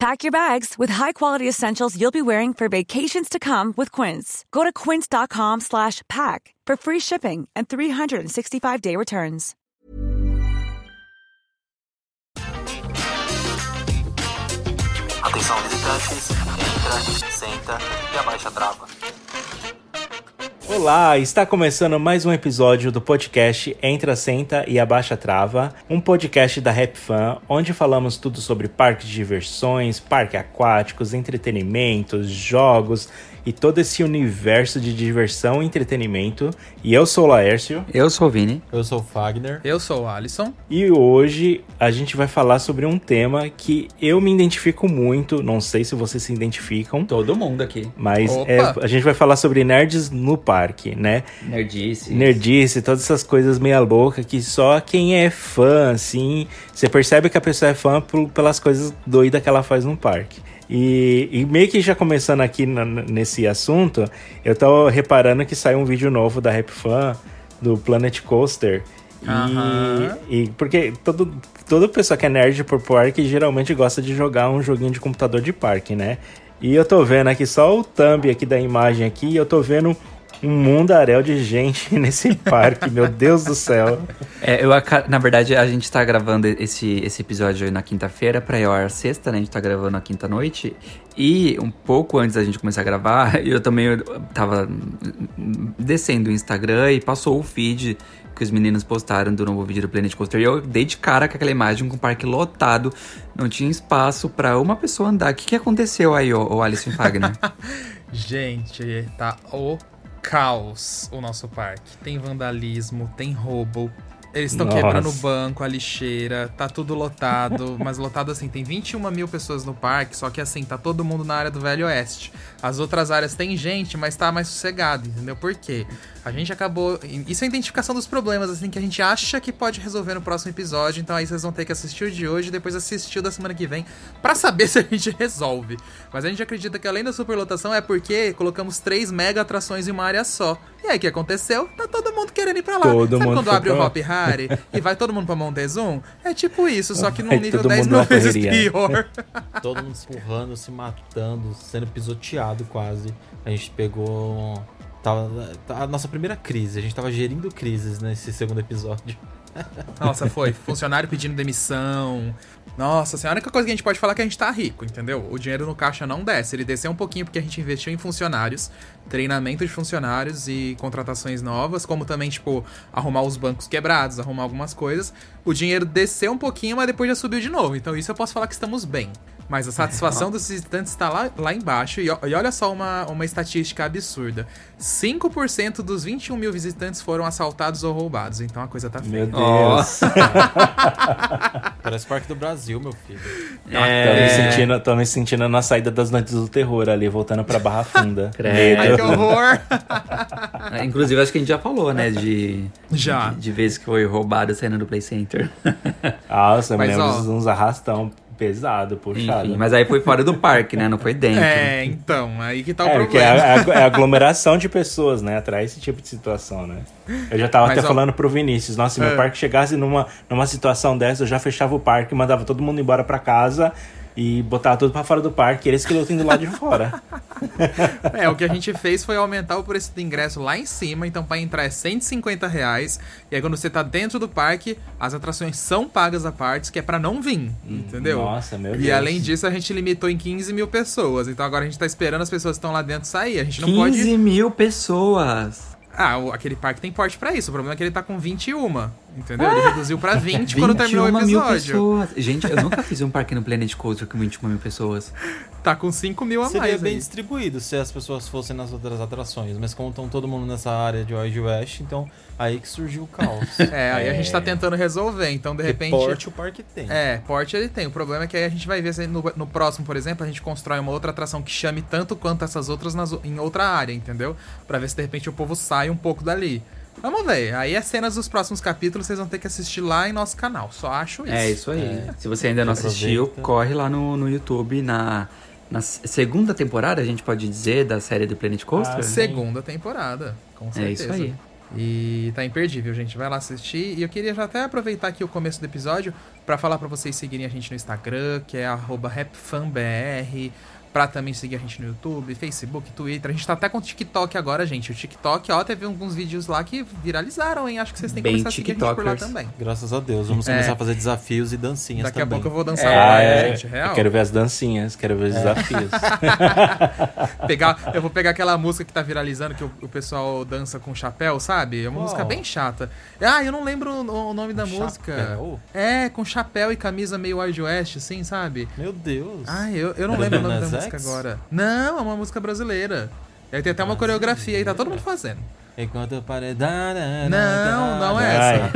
Pack your bags with high-quality essentials you'll be wearing for vacations to come with Quince. Go to quince.com slash pack for free shipping and 365-day returns. Atenção visitantes, entra, senta e abaixa a trava. Olá, está começando mais um episódio do podcast Entra, Senta e Abaixa Trava, um podcast da Rap Fan, onde falamos tudo sobre parques de diversões, parques aquáticos, entretenimentos, jogos e todo esse universo de diversão e entretenimento. E eu sou o Laércio. Eu sou o Vini. Eu sou o Fagner. Eu sou o Alisson. E hoje a gente vai falar sobre um tema que eu me identifico muito, não sei se vocês se identificam. Todo mundo aqui. Mas é, a gente vai falar sobre nerds no parque, né? Nerdice. Nerdice, todas essas coisas meia louca que só quem é fã, assim, você percebe que a pessoa é fã por, pelas coisas doidas que ela faz no parque. E, e, meio que já começando aqui nesse assunto, eu tô reparando que saiu um vídeo novo da Rap Fan, do Planet Coaster. Aham. E, e porque todo, toda pessoa que é nerd por parque geralmente gosta de jogar um joguinho de computador de parque, né? E eu tô vendo aqui só o thumb aqui da imagem aqui, eu tô vendo um mundaréu de gente nesse parque, meu Deus do céu. É, eu, na verdade, a gente tá gravando esse, esse episódio aí na quinta-feira pra ir ao ar sexta, né? A gente tá gravando na quinta-noite. E um pouco antes da gente começar a gravar, eu também eu tava descendo o Instagram e passou o feed que os meninos postaram do novo vídeo do Planet Coaster. E eu dei de cara com aquela imagem com o parque lotado, não tinha espaço pra uma pessoa andar. O que, que aconteceu aí, ô, ô Alisson Fagner? Gente, tá o caos o nosso parque. Tem vandalismo, tem roubo. Eles estão quebrando o banco, a lixeira, tá tudo lotado. mas lotado assim, tem 21 mil pessoas no parque, só que assim, tá todo mundo na área do Velho Oeste. As outras áreas tem gente, mas tá mais sossegado, entendeu? Por quê? A gente acabou. Isso é a identificação dos problemas, assim, que a gente acha que pode resolver no próximo episódio. Então aí vocês vão ter que assistir o de hoje e depois assistir o da semana que vem pra saber se a gente resolve. Mas a gente acredita que além da superlotação é porque colocamos três mega atrações em uma área só. E aí o que aconteceu? Tá todo mundo querendo ir pra lá. Todo Sabe mundo quando abre o. Hop Harry e vai todo mundo pra Montezum? É tipo isso, só que num nível todo 10 mundo mil vezes pior. Todo mundo se empurrando, se matando, sendo pisoteado quase. A gente pegou. Tava, a nossa primeira crise, a gente tava gerindo crises nesse segundo episódio. Nossa, foi. Funcionário pedindo demissão. Nossa, assim, a única coisa que a gente pode falar é que a gente tá rico, entendeu? O dinheiro no caixa não desce. Ele desceu um pouquinho porque a gente investiu em funcionários, treinamento de funcionários e contratações novas, como também, tipo, arrumar os bancos quebrados, arrumar algumas coisas. O dinheiro desceu um pouquinho, mas depois já subiu de novo. Então isso eu posso falar que estamos bem. Mas a satisfação dos visitantes está lá, lá embaixo. E, e olha só uma, uma estatística absurda: 5% dos 21 mil visitantes foram assaltados ou roubados. Então a coisa tá feia. Meu Deus. Parece Parque do Brasil, meu filho. Tô, me sentindo, tô me sentindo na saída das noites do terror ali, voltando pra Barra Funda. Credo. Ai, que horror! É, Inclusive, acho que a gente já falou, né? De, Já. de, de vezes que foi roubado saindo do Play Center. Nossa, eu me Mas, lembro ó, de uns arrastão Pesado, puxado. Enfim, mas aí foi fora do parque, né? Não foi dentro. É, então, aí que tá o É, porque é problema. a, é a aglomeração de pessoas, né? Atrai esse tipo de situação, né? Eu já tava Mas, até ó, falando pro Vinícius, nossa, se meu É. parque chegasse numa, numa situação dessa, eu já fechava o parque, mandava todo mundo embora pra casa e botava tudo pra fora do parque, eles que lutem do lado de fora. É, o que a gente fez foi aumentar o preço do ingresso lá em cima, então pra entrar é 150 reais. E aí quando você tá dentro do parque, as atrações são pagas à parte, que é pra não vir, entendeu? Nossa, meu E Deus. além disso, a gente limitou em 15 mil pessoas. Então agora a gente tá esperando as pessoas que estão lá dentro sair. A gente não 15 pode. mil pessoas. Ah, aquele parque tem porte pra isso. O problema é que ele tá com 21. Entendeu? Ele reduziu pra 20 quando terminou o 21 mil episódio. pessoas. Gente, eu nunca fiz um parque no Planet Coaster com 21 mil pessoas. Tá com 5 mil a Seria mais. bem aí. distribuído se as pessoas fossem nas outras atrações, mas como estão todo mundo nessa área de Wild West, então aí que surgiu o caos. É, aí a gente tá tentando resolver. Então, de Porque repente. porte o parque tem. É, porte ele tem. O problema é que aí a gente vai ver se no, no próximo, por exemplo, a gente constrói uma outra atração que chame tanto quanto essas outras nas em outra área, entendeu? Pra ver se de repente o povo sai um pouco dali. Vamos ver. Aí as cenas dos próximos capítulos vocês vão ter que assistir lá em nosso canal. Só acho isso. É isso aí. Se você ainda não assistiu, aproveita. corre lá no, no YouTube na, na segunda temporada, a gente pode dizer, da série do Planet Coaster. Ah, Segunda temporada, com é certeza. isso aí. E tá imperdível, gente. Vai lá assistir. E eu queria já até aproveitar aqui o começo do episódio pra falar pra vocês seguirem a gente no Instagram, que é arroba rapfanbr. Pra também seguir a gente no YouTube, Facebook, Twitter. A gente tá até com o TikTok agora, gente. O TikTok, ó, teve alguns vídeos lá que viralizaram, hein? Acho que vocês têm que Bem começar a seguir a gente por lá também. Graças a Deus. Vamos É. começar a fazer desafios e dancinhas Daqui a também. pouco eu vou dançar Ah, lá, é, gente. Real. eu quero ver as dancinhas, quero ver os desafios. pegar, eu vou pegar aquela música que tá viralizando, que o, o pessoal dança com chapéu, sabe? É uma Qual? música bem chata. Ah, eu não lembro o, o nome da música. Chapéu? É, com chapéu e camisa meio Wild West, assim, sabe? Meu Deus. Ai, eu, eu não lembro o nome da Nas música agora. Não, é uma música brasileira. E aí tem até uma coreografia aí, tá todo mundo fazendo. Enquanto eu parei... Não, Não, não é essa.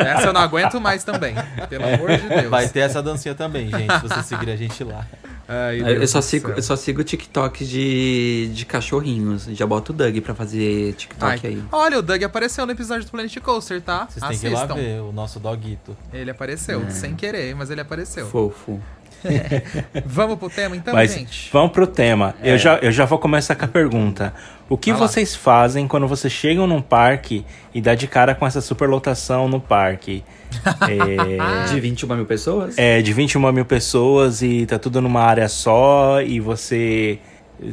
Essa eu não aguento mais também. Pelo amor de Deus. Vai ter essa dancinha também, gente, se você seguir a gente lá. Ai, Eu, só sigo, céu. eu só sigo TikTok de, de cachorrinhos. Já boto o Doug pra fazer TikTok Ai, aí. Olha, o Doug apareceu no episódio do Planet Coaster, tá? Vocês têm que ir lá ver o nosso doguito. Ele apareceu, É. sem querer, mas ele apareceu. Fofo. Vamos pro tema então, Mas gente? vamos pro tema. Eu, já, eu já vou começar com a pergunta. O que Vai lá. vocês fazem quando vocês chegam num parque e dá de cara com essa superlotação no parque? É, De 21 mil pessoas? é, de 21 mil pessoas e tá tudo numa área só e você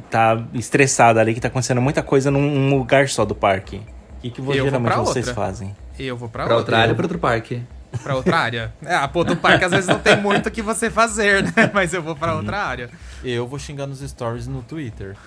tá estressado ali que tá acontecendo muita coisa num, lugar só do parque. O que, que geralmente vocês outra. fazem? Eu vou pra, Pra outra. outra área pra outro parque? Pra outra área. É, a pô, do parque às vezes não tem muito o que você fazer, né? Mas eu vou pra outra área. Eu vou xingar nos stories no Twitter.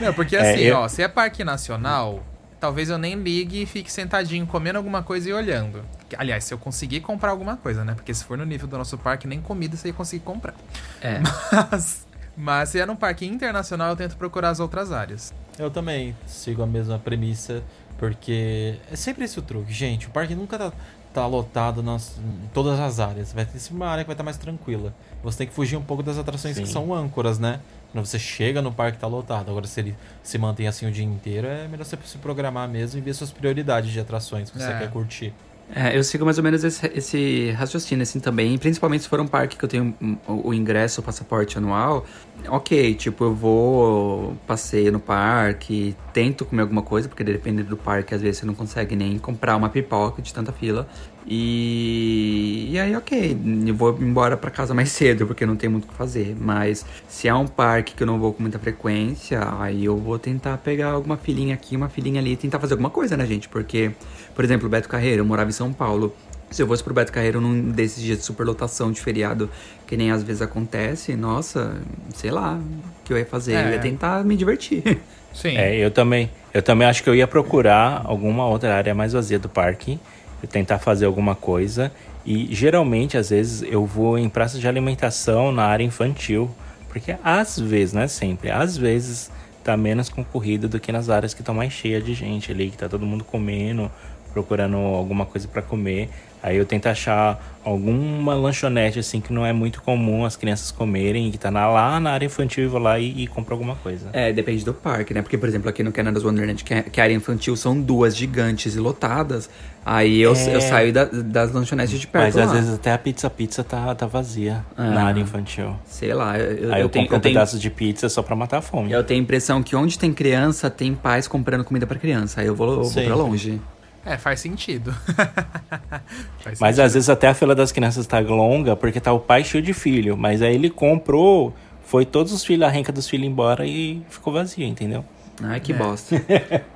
Não, porque É, assim, eu- ó, se é parque nacional, talvez eu nem ligue e fique sentadinho comendo alguma coisa e olhando. Aliás, se eu conseguir comprar alguma coisa, né? Porque se for no nível do nosso parque, nem comida você ia conseguir comprar. É. Mas, mas se é num parque internacional, eu tento procurar as outras áreas. Eu também sigo a mesma premissa, porque é sempre esse o truque. Gente, o parque nunca tá, tá lotado nas, em todas as áreas. Vai ter uma área que vai estar mais tranquila. Você tem que fugir um pouco das atrações que Sim. são âncoras, né? Quando você chega no parque tá lotado. Agora, se ele se mantém assim o dia inteiro, é melhor você se programar mesmo e ver suas prioridades de atrações que você É. quer curtir. É, eu sigo mais ou menos esse, esse raciocínio assim também, principalmente se for um parque que eu tenho o, ingresso, o passaporte anual. Ok, tipo, eu vou, passeio no parque, tento comer alguma coisa, porque dependendo do parque, às vezes você não consegue nem comprar uma pipoca de tanta fila. E, e aí, ok, eu vou embora pra casa mais cedo, porque não tem muito o que fazer. Mas se é um parque que eu não vou com muita frequência, aí eu vou tentar pegar alguma filinha aqui, uma filinha ali tentar fazer alguma coisa, né, gente? Porque, por exemplo, o Beto Carreiro, eu morava em São Paulo. Se eu fosse pro Beto Carreiro num desses dias de superlotação de feriado, que nem às vezes acontece, nossa, sei lá, o que eu ia fazer? Eu É. ia tentar me divertir. Sim. É, eu também. Eu também acho que eu ia procurar alguma outra área mais vazia do parque, e tentar fazer alguma coisa. E geralmente, às vezes, eu vou em praças de alimentação na área infantil, porque às vezes, não é sempre, às vezes tá menos concorrido do que nas áreas que estão mais cheias de gente ali, que tá todo mundo comendo, procurando alguma coisa para comer. Aí eu tento achar alguma lanchonete assim que não é muito comum as crianças comerem e que tá na, lá na área infantil e vou lá e, e compro alguma coisa. É, depende do parque, né? Porque, por exemplo, aqui no Canada's Wonderland, que, é, que a área infantil são duas gigantes e lotadas, aí eu, É. eu saio da- das lanchonetes de perto Mas lá. às vezes até a pizza pizza tá, tá vazia Ah. na área infantil. Sei lá, eu, Aí eu, eu tenho, compro um eu tenho, pedaço de pizza só pra matar a fome. eu tenho a impressão que onde tem criança, tem pais comprando comida pra criança. Aí eu vou, eu vou pra longe. É, faz sentido. Faz Mas sentido. às vezes até a fila das crianças tá longa porque tá o pai cheio de filho. Mas aí ele comprou, foi todos os filhos, a renca dos filhos embora e ficou vazio, entendeu? Ai, que É. bosta.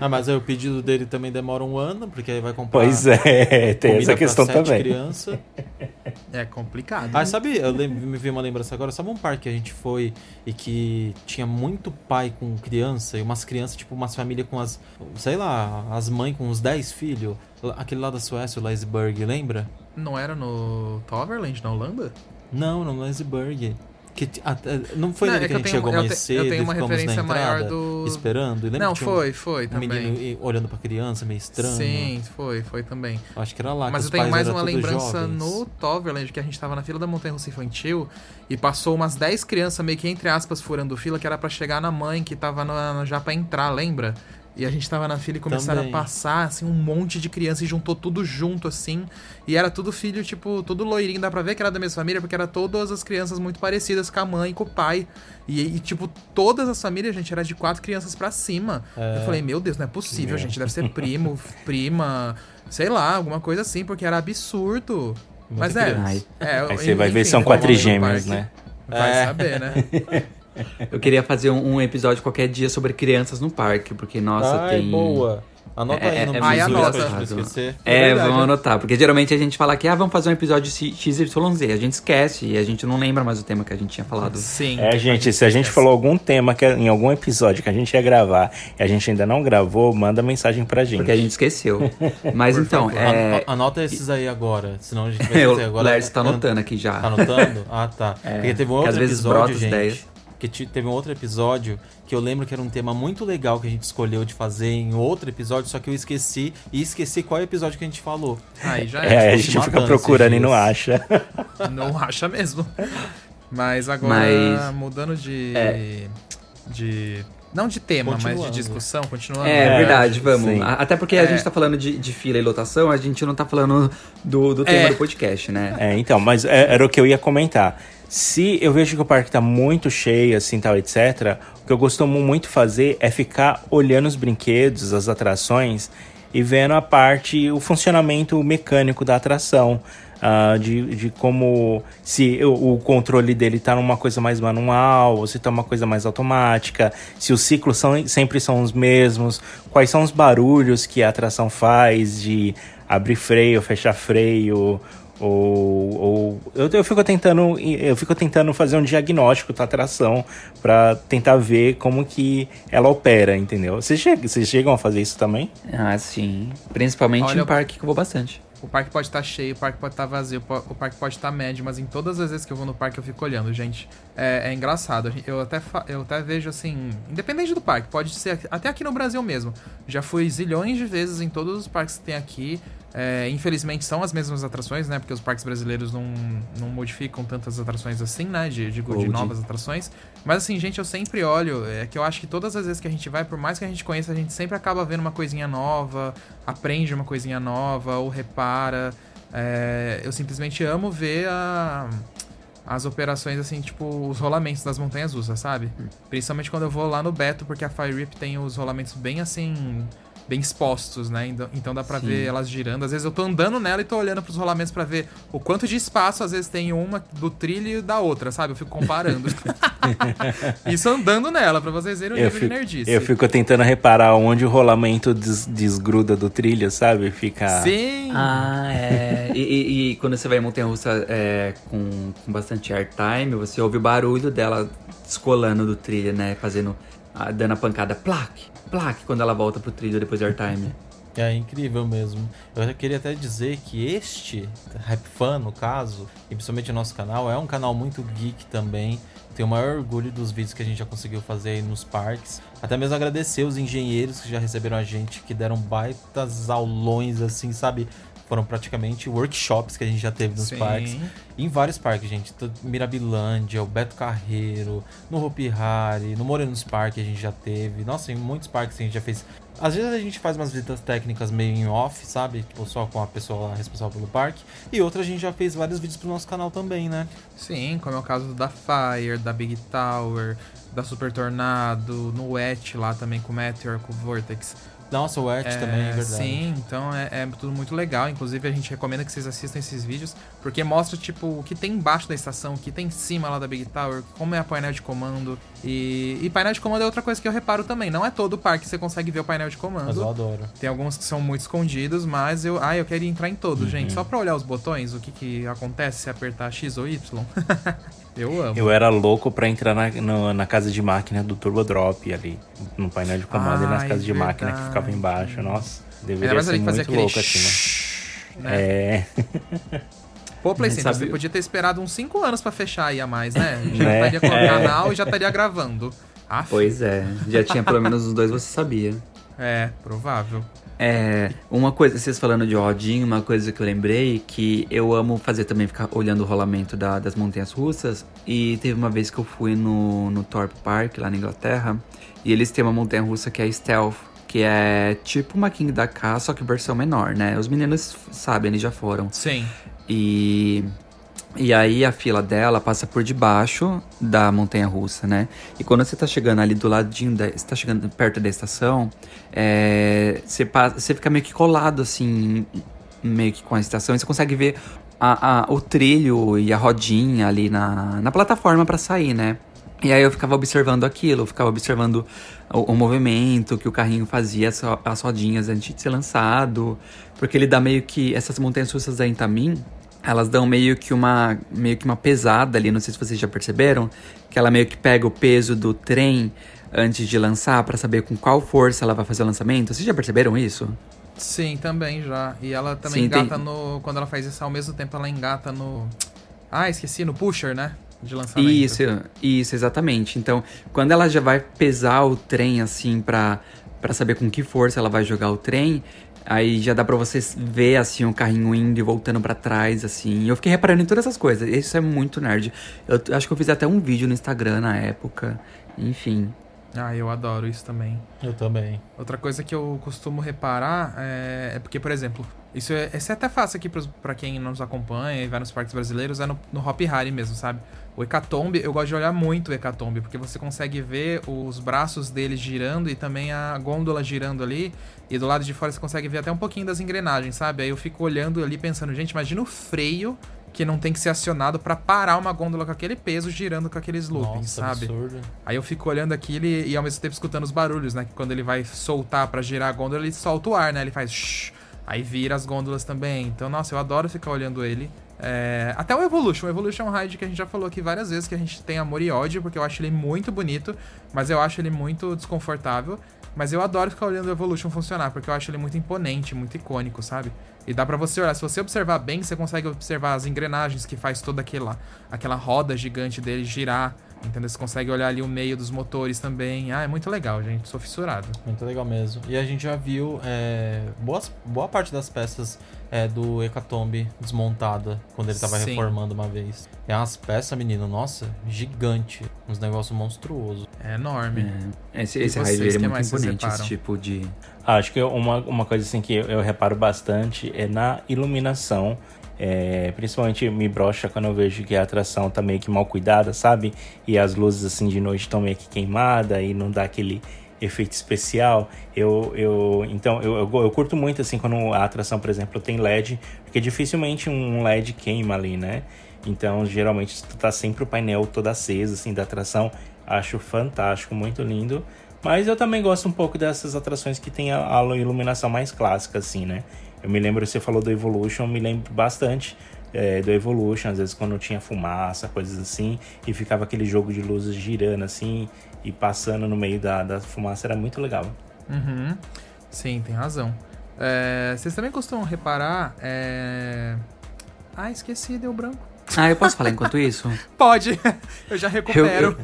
Ah, mas aí o pedido dele também demora um ano, porque aí vai comprar Pois é, tem essa questão pra sete também. criança. É complicado. Ah, sabe, eu me vi uma lembrança agora, sabe um parque que a gente foi e que tinha muito pai com criança e umas crianças, tipo, umas famílias com as, sei lá, as mães com uns 10 filhos? Aquele lá da Suécia, o Leisberg, lembra? Não era no Toverland, na Holanda? Não, no Leisberg. Que, t- até- não foi Não, é que que a gente tenho- chegou mais te- cedo eu tenho e uma ficamos na referência maior entrada do- esperando? E Não, foi, foi um também. menino olhando pra criança, meio estranho. Sim, foi, foi também. Acho que era lá. Mas que eu tenho mais uma lembrança jovens. no Toverland, que a gente tava na fila da Montanha Russa Infantil e passou umas 10 crianças meio que entre aspas furando fila, que era pra chegar na mãe que tava na- já pra entrar, lembra? E a gente tava na fila e começaram Também. a passar, assim, um monte de criança e juntou tudo junto, assim. E era tudo filho, tipo, tudo loirinho. Dá pra ver que era da mesma família, porque era todas as crianças muito parecidas com a mãe e com o pai. E, e, tipo, todas as famílias, gente, era de quatro crianças pra cima. Eu falei, meu Deus, não é possível, Meu. gente. Deve ser primo, prima, sei lá, alguma coisa assim, porque era absurdo. Mas é, criança. é. Aí você vai ver, são quatrigêmeos, parque. né? Vai É. saber, né? Eu queria fazer um, um episódio qualquer dia sobre crianças no parque, porque, nossa, Ai, tem. boa. Anota É- aí no é- é Ai, anota. pra esquecer. É, verdade, vamos é. anotar, porque geralmente a gente fala que ah, vamos fazer um episódio XYZ, a gente esquece e a gente não lembra mais o tema que a gente tinha falado. Sim. É, gente, se a gente falou algum tema que, em algum episódio que a gente ia gravar e a gente ainda não gravou, manda mensagem pra gente. Porque a gente esqueceu. Mas então, é. An- Anota esses aí agora, senão a gente vai o fazer agora. Lércio tá anotando aqui já. Tá anotando? Ah, tá. Porque teve um que outro às vezes episódio, gente. ideias. Que ti- teve um outro episódio que eu lembro que era um tema muito legal que a gente escolheu de fazer em outro episódio, só que eu esqueci e esqueci qual episódio que a gente falou. Aí já É, é. a gente fica procurando e não acha. Não acha mesmo. Mas agora, Mas- mudando de. É. De. Não de tema, mas de discussão, continuando. É, É, verdade, vamos. sim. A- Até porque a É. gente tá falando de, de fila e lotação, a gente não tá falando do, do tema É. do podcast, né? É, então, mas é- era o que eu ia comentar. Se eu vejo que o parque tá muito cheio, assim, tal, etc., o que eu costumo muito fazer é ficar olhando os brinquedos, as atrações, e vendo a parte, o funcionamento mecânico da atração. ah, de, de como se o, o controle dele tá numa coisa mais manual, ou se tá uma coisa mais automática, se os ciclos são, sempre são os mesmos, quais são os barulhos que a atração faz de abrir freio, fechar freio, ou, ou eu, eu fico tentando eu fico tentando fazer um diagnóstico da atração para tentar ver como que ela opera, entendeu? Vocês chegam, vocês chegam a fazer isso também? Ah, sim. Principalmente Olha, em parque que eu vou bastante. O parque pode estar cheio, o parque pode estar vazio, po- o parque pode estar médio, mas em todas as vezes que eu vou no parque eu fico olhando, gente. É, é engraçado. Eu até, eu até vejo assim, independente do parque, pode ser até aqui no Brasil mesmo. Já fui zilhões de vezes em todos os parques que tem aqui. É, infelizmente são as mesmas atrações, né? Porque os parques brasileiros não, não modificam tantas atrações assim, né? De, de, de novas atrações. Mas assim, gente, eu sempre olho. É que eu acho que todas as vezes que a gente vai, por mais que a gente conheça, a gente sempre acaba vendo uma coisinha nova, aprende uma coisinha nova, ou repara. É, eu simplesmente amo ver a- as operações, assim, tipo, os rolamentos das montanhas russas, sabe? Principalmente quando eu vou lá no Beto, porque a Fire Rip tem os rolamentos bem assim. Bem expostos, né? Então- Então dá pra Sim. ver elas girando. Às vezes eu tô andando nela e tô olhando pros rolamentos pra ver o quanto de espaço às vezes tem uma do trilho e da outra, sabe? Eu fico comparando. Isso andando nela, pra vocês verem o Eu nível fico, de nerdice. eu fico tentando reparar onde o rolamento des- desgruda do trilho, sabe? Fica. Sim! Ah, é. E, e- e quando você vai em montanha russa é, com, com bastante airtime, você ouve o barulho dela descolando do trilho, né? Fazendo. ah, dando a pancada, plaque, plaque, quando ela volta pro trilho depois do airtime. É incrível mesmo. Eu queria até dizer que este Rap Fan, no caso, e principalmente o nosso canal, é um canal muito geek também. Tenho o maior orgulho dos vídeos que a gente já conseguiu fazer aí nos parques. Até mesmo agradecer os engenheiros que já receberam a gente, que deram baitas aulões, assim, sabe? Foram praticamente workshops que a gente já teve nos Sim. parques. Em vários parques, gente. Mirabilândia, o Beto Carreiro, no Hopi Hari, no Morenos Park a gente já teve. Nossa, em muitos parques que a gente já fez. Às vezes a gente faz umas visitas técnicas meio em off, sabe? Tipo, só com a pessoa responsável pelo parque. E outras a gente já fez vários vídeos pro nosso canal também, né? Sim, como é o caso da Fire, da Big Tower, da Super Tornado, no Wet lá também com o Meteor, com o Vortex. Nossa, o Wet também, é verdade. Sim, então é, é tudo muito legal. Inclusive, a gente recomenda que vocês assistam esses vídeos, porque mostra, tipo, o que tem embaixo da estação, o que tem em cima lá da Big Tower, como é a painel de comando. E, e painel de comando é outra coisa que eu reparo também. Não é todo parque que você consegue ver o painel de comando. Mas eu adoro. Tem alguns que são muito escondidos, mas eu, ah, eu quero entrar em todos, Uhum. gente. Só pra olhar os botões, o que, que acontece se apertar X ou Y. eu amo. Eu era louco pra entrar na, no- na casa de máquina do Turbo Drop ali, no painel de comando e nas casas de máquina que ficavam embaixo. Nossa, deveria mais ser muito aquele louco assim, né? né? É, Pô, Play Center, Sabe- você podia ter esperado uns 5 anos pra fechar aí a mais, né? Já Né? estaria com o É. canal e já estaria gravando. Aff, Pois é, já tinha pelo menos os dois, você sabia. É, provável. É, uma coisa, vocês falando de rodinho, uma coisa que eu lembrei que eu amo fazer também, ficar olhando o rolamento da- das montanhas russas. E teve uma vez que eu fui no, no Thorpe Park, lá na Inglaterra, e eles têm uma montanha russa que é Stealth, que é tipo uma King da K, só que versão menor, né? Os meninos sabem, eles já foram. Sim. E, e aí a fila dela passa por debaixo da montanha russa, né? E quando você tá chegando ali do ladinho, da, você tá chegando perto da estação, é, você, passa, você fica meio que colado assim, meio que com a estação, e você consegue ver a, a- o trilho e a rodinha ali na, na plataforma pra sair, né? E aí eu ficava observando aquilo, eu ficava observando o, o movimento que o carrinho fazia, as rodinhas antes de ser lançado. Porque ele dá meio que. Essas montanhas russas da Intamin, elas dão meio que uma. meio que uma pesada ali, não sei se vocês já perceberam. Que ela meio que pega o peso do trem antes de lançar pra saber com qual força ela vai fazer o lançamento. Vocês já perceberam isso? Sim, também já. E ela também Sim, engata tem- no. Quando ela faz isso ao mesmo tempo, ela engata no. Ah, esqueci, no pusher, né? De lançamento. Isso, isso, exatamente. Então, quando ela já vai pesar o trem, assim, pra, pra saber com que força ela vai jogar o trem, aí já dá pra você ver, assim, o carrinho indo e voltando pra trás, assim. E eu fiquei reparando em todas essas coisas. Isso é muito nerd. Eu acho que eu fiz até um vídeo no Instagram na época. Enfim. Ah, eu adoro isso também. Eu também. Outra coisa que eu costumo reparar é, é porque, por exemplo, isso é, isso é até fácil aqui pra quem nos acompanha e vai nos parques brasileiros, é no, no Hop Harry mesmo, sabe? O Hecatombe, eu gosto de olhar muito o Hecatombe, porque você consegue ver os braços dele girando e também a gôndola girando ali, e do lado de fora você consegue ver até um pouquinho das engrenagens, sabe? Aí eu fico olhando ali pensando, gente, imagina o freio que não tem que ser acionado pra parar uma gôndola com aquele peso girando com aqueles loopings, Nossa, sabe? absurdo. Aí eu fico olhando aquilo e, e ao mesmo tempo escutando os barulhos, né? Que quando ele vai soltar pra girar a gôndola, ele solta o ar, né? Ele faz shhh, aí vira as gôndolas também. Então, nossa, eu adoro ficar olhando ele. É, até o Evolution. O Evolution ride que a gente já falou aqui várias vezes que a gente tem amor e ódio, porque eu acho ele muito bonito, mas eu acho ele muito desconfortável. Mas eu adoro ficar olhando o Evolution funcionar, porque eu acho ele muito imponente, muito icônico, sabe? E dá pra você olhar, se você observar bem, você consegue observar as engrenagens que faz toda aquela, aquela roda gigante dele girar. Entendeu? Você consegue olhar ali o meio dos motores também. Ah, é muito legal, gente. Sou fissurado. Muito legal mesmo. E a gente já viu é, boas, boa parte das peças é, do Hecatombe desmontada quando ele tava Sim. reformando uma vez. É umas peças, menino, nossa, gigante. Uns negócios monstruosos. É enorme. É. Esse, esse vocês, que é mais muito imponente, esse tipo de. Acho que uma, uma coisa assim que eu, eu reparo bastante é na iluminação. É, principalmente me brocha quando eu vejo que a atração tá meio que mal cuidada, sabe? E as luzes assim de noite estão meio que queimadas e não dá aquele efeito especial. Eu, eu então eu, eu, eu curto muito assim quando a atração, por exemplo, tem LED, porque dificilmente um LED queima ali, né? Então geralmente tá sempre o painel todo aceso assim da atração. Acho fantástico, muito lindo. Mas eu também gosto um pouco dessas atrações que tem a, a iluminação mais clássica, assim, né? Eu me lembro, você falou do Evolution, eu me lembro bastante é, do Evolution, às vezes quando tinha fumaça, coisas assim, e ficava aquele jogo de luzes girando assim e passando no meio da, da fumaça, era muito legal. Uhum. Sim, tem razão. É, vocês também costumam reparar. é, Ah, esqueci, deu branco. Ah, eu posso falar enquanto isso? Pode, eu já recupero.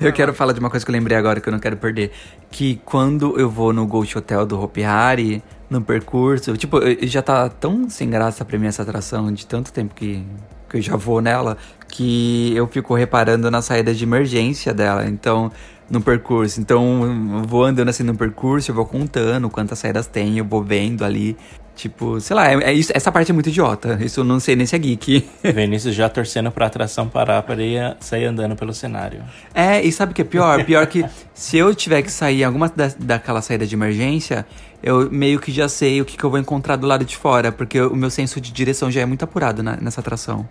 Eu, eu quero falar de uma coisa que eu lembrei agora que eu não quero perder. Que quando eu vou no Ghost Hotel do Hopi Hari, no percurso, tipo, já tá tão sem graça pra mim essa atração de tanto tempo que, que eu já vou nela, que eu fico reparando na saída de emergência dela. Então, no percurso. Então, eu vou andando assim no percurso, eu vou contando quantas saídas tem, eu vou vendo ali. Tipo, sei lá, é, é isso, essa parte é muito idiota. Isso eu não sei nem se é geek. Vinícius já torcendo pra atração parar pra ele sair andando pelo cenário. É, e sabe o que é pior? Pior que se eu tiver que sair em alguma da, daquela saída de emergência, eu meio que já sei o que, que eu vou encontrar do lado de fora, porque o meu senso de direção já é muito apurado na- nessa atração.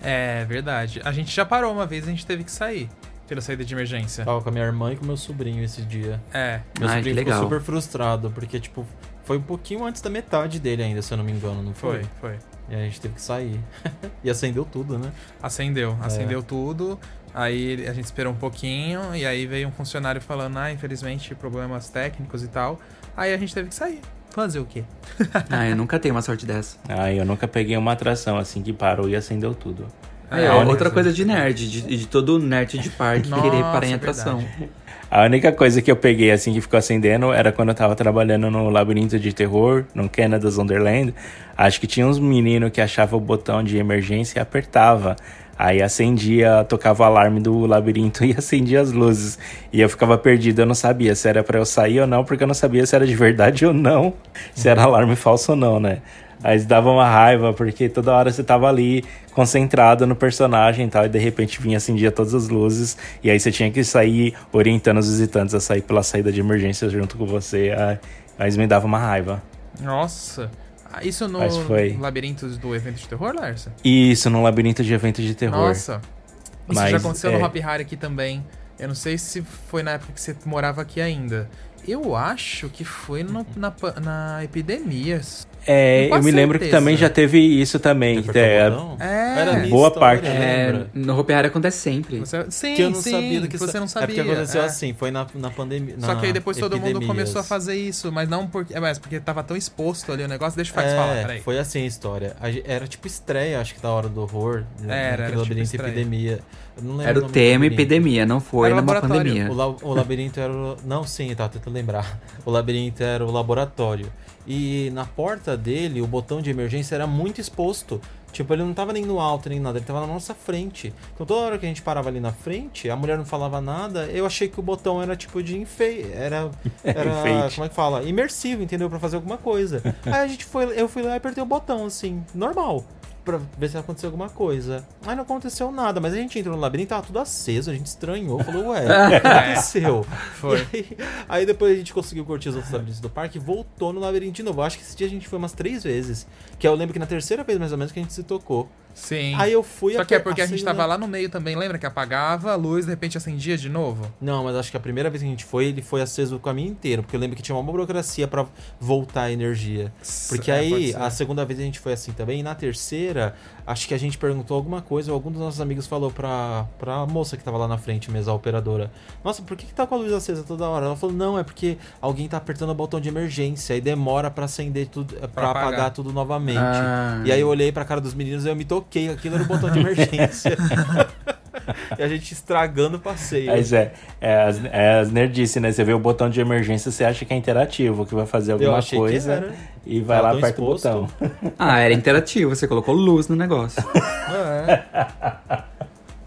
É verdade. A gente já parou uma vez, a gente teve que sair pela saída de emergência. Tava com a minha irmã e com meu sobrinho esse dia. É. Meu Ai, que sobrinho legal. ficou super frustrado, porque, tipo, foi um pouquinho antes da metade dele ainda, se eu não me engano, não foi? Foi, foi. E a gente teve que sair. e acendeu tudo, né? Acendeu, acendeu tudo. Aí a gente esperou um pouquinho e aí veio um funcionário falando, ah, infelizmente problemas técnicos e tal. Aí a gente teve que sair. Fazer o quê? Ah, eu nunca tenho uma sorte dessa. Ah, eu nunca peguei uma atração assim que parou e acendeu tudo. É, única- outra coisa de nerd, de, de todo nerd de parque Nossa, querer parar em é atração. verdade. A única coisa que eu peguei assim que ficou acendendo era quando eu tava trabalhando no labirinto de terror, no Canada's Wonderland. Acho que tinha uns meninos que achavam o botão de emergência e apertava. Aí acendia, tocava o alarme do labirinto e acendia as luzes. E eu ficava perdido, eu não sabia se era pra eu sair ou não, porque eu não sabia se era de verdade ou não, se era alarme falso ou não, né? Aí dava uma raiva, porque toda hora você tava ali concentrado no personagem e tal, e de repente vinha acendia todas as luzes, e aí você tinha que sair orientando os visitantes a sair pela saída de emergência junto com você. Isso me dava uma raiva. Nossa. Ah, Isso no Mas labirinto do evento de terror, Larsa? Isso, num labirinto de eventos de terror. Nossa. Isso Mas, já aconteceu é. no Hopi Hari aqui também. Eu não sei se foi na época que você morava aqui ainda. Eu acho que foi no- na, na epidemia. É, eu me lembro que também já teve isso também. É? É. Boa história, parte. É, lembra? no Hopi Hari acontece sempre. Você- sim, Que eu não sim, sabia do que você não sabia. É porque aconteceu é. assim, foi na, na pandemia. Só que aí depois todo mundo epidemias. começou a fazer isso, mas não porque. É, mas porque tava tão exposto ali o negócio. Deixa o Fax É, falar, peraí. foi assim a história. Era tipo estreia, acho que da hora do horror. né, Era, era tipo labirinto estreia. epidemia. Eu não lembro Era o tema epidemia, não foi Era numa laboratório. pandemia. O, la- o labirinto era o. Não, sim, tava tentando lembrar. O labirinto era o laboratório. E na porta dele, o botão de emergência era muito exposto. Tipo, ele não tava nem no alto nem nada, ele tava na nossa frente. Então toda hora que a gente parava ali na frente, a mulher não falava nada, eu achei que o botão era tipo de enfeite. Era. Era. Enfeite. como é que fala? Imersivo, entendeu? Pra fazer alguma coisa. Aí a gente foi. Eu fui lá e apertei o botão, assim, normal. Pra ver se aconteceu alguma coisa. Aí não aconteceu nada, mas a gente entrou no labirinto, tava tudo aceso, a gente estranhou, falou, ué, o que aconteceu? Foi. Aí, aí depois a gente conseguiu curtir os outros labirintos do parque e voltou no labirinto de novo. Acho que esse dia a gente foi umas três vezes. Que eu lembro que na terceira vez, mais ou menos, que a gente se tocou. Sim. Aí eu fui Só que é porque a gente tava lá no meio também, lembra? Que apagava a luz de repente acendia de novo? Não, mas acho que a primeira vez que a gente foi, ele foi aceso o caminho inteiro. Porque eu lembro que tinha uma burocracia pra voltar a energia. Porque É, aí, a segunda vez a gente foi assim também. E na terceira, acho que a gente perguntou alguma coisa. Ou algum dos nossos amigos falou pra, pra moça que tava lá na frente mesmo, a operadora. Nossa, por que, que tá com a luz acesa toda hora? Ela falou, não, é porque alguém tá apertando o botão de emergência. E demora pra acender tudo, pra, Pra apagar. apagar. tudo novamente. Ah. E aí eu olhei pra cara dos meninos e eu me toquei. Aquilo era o botão de emergência. e a gente estragando o passeio. Mas é, é, as, é as nerdices, né? Você vê o botão de emergência, você acha que é interativo, que vai fazer alguma coisa e vai Tava lá aperta o exposto. botão. Ah, era interativo, você colocou luz no negócio.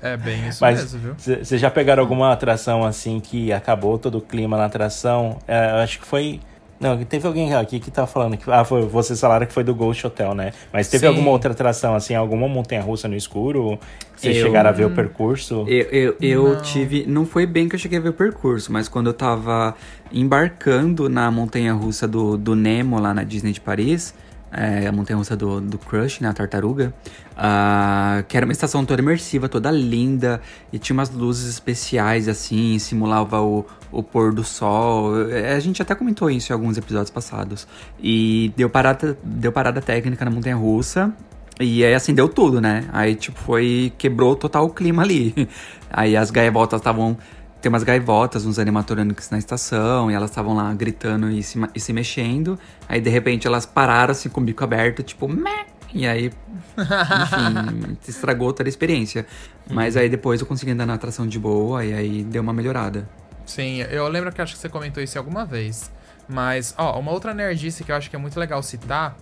É bem isso Mas mesmo, viu? vocês já pegaram alguma atração assim que acabou todo o clima na atração? É, eu acho que foi. Não, teve alguém aqui que tá falando que. Ah, foi, vocês falaram que foi do Ghost Hotel, né? Mas teve Sim. alguma outra atração, assim, alguma montanha russa no escuro? Vocês Eu- chegaram a ver o percurso? Eu, eu, eu Não. tive. Não foi bem que eu cheguei a ver o percurso, mas quando eu tava embarcando na montanha russa do, do Nemo lá na Disney de Paris, é, a montanha russa do, do Crush, né, a tartaruga, ah, que era uma estação toda imersiva, toda linda, e tinha umas luzes especiais assim, simulava o, o pôr do sol. É, A gente até comentou isso em alguns episódios passados. E deu parada, deu parada técnica na montanha russa. E aí acendeu tudo, né? Aí, tipo, foi. Quebrou total o clima ali. Aí as gaivotas estavam. Tem umas gaivotas, uns animatrônicos na estação, e elas estavam lá gritando e se, e se mexendo. Aí, de repente, elas pararam assim com o bico aberto, tipo. "Mé", E aí, enfim, estragou toda a experiência. Mas aí depois eu consegui andar na atração de boa e aí deu uma melhorada. Sim, eu lembro que acho que você comentou isso alguma vez. Mas, ó, uma outra nerdice que eu acho que é muito legal citar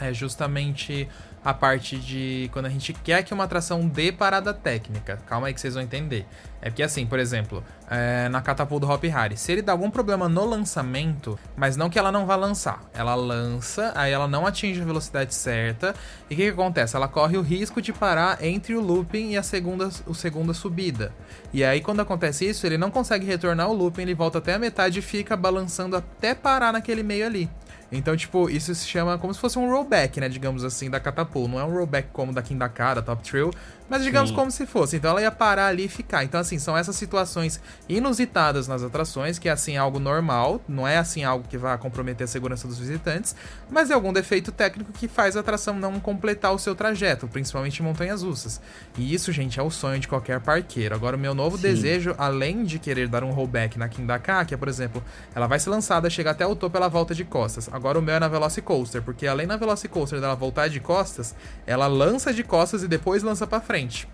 é justamente a parte de quando a gente quer que uma atração dê parada técnica. Calma aí que vocês vão entender. É porque assim, por exemplo, é, na Catapulta do Hop Harry, se ele dá algum problema no lançamento, mas não que ela não vá lançar, ela lança, aí ela não atinge a velocidade certa, e o que, que, acontece? Ela corre o risco de parar entre o looping e a segunda, o segunda subida. E aí quando acontece isso, ele não consegue retornar o looping, ele volta até a metade e fica balançando até parar naquele meio ali. Então, tipo, isso se chama como se fosse um rollback, né? Digamos assim, da Catapult. Não é um rollback como da Kindaka, da Top Trail, mas digamos Sim. como se fosse. Então ela ia parar ali e ficar. Então, assim, são essas situações inusitadas nas atrações, que é assim algo normal, não é assim algo que vai comprometer a segurança dos visitantes, mas é algum defeito técnico que faz a atração não completar o seu trajeto, principalmente em montanhas russas. E isso, gente, é o sonho de qualquer parqueiro. Agora, o meu novo Sim. desejo, além de querer dar um rollback na Kindaka, que é, por exemplo, ela vai ser lançada, chegar até o topo, ela volta de costas. Agora o meu é na Velocicoaster, porque além na Velocicoaster dela voltar de costas, ela lança de costas e depois lança para frente frente.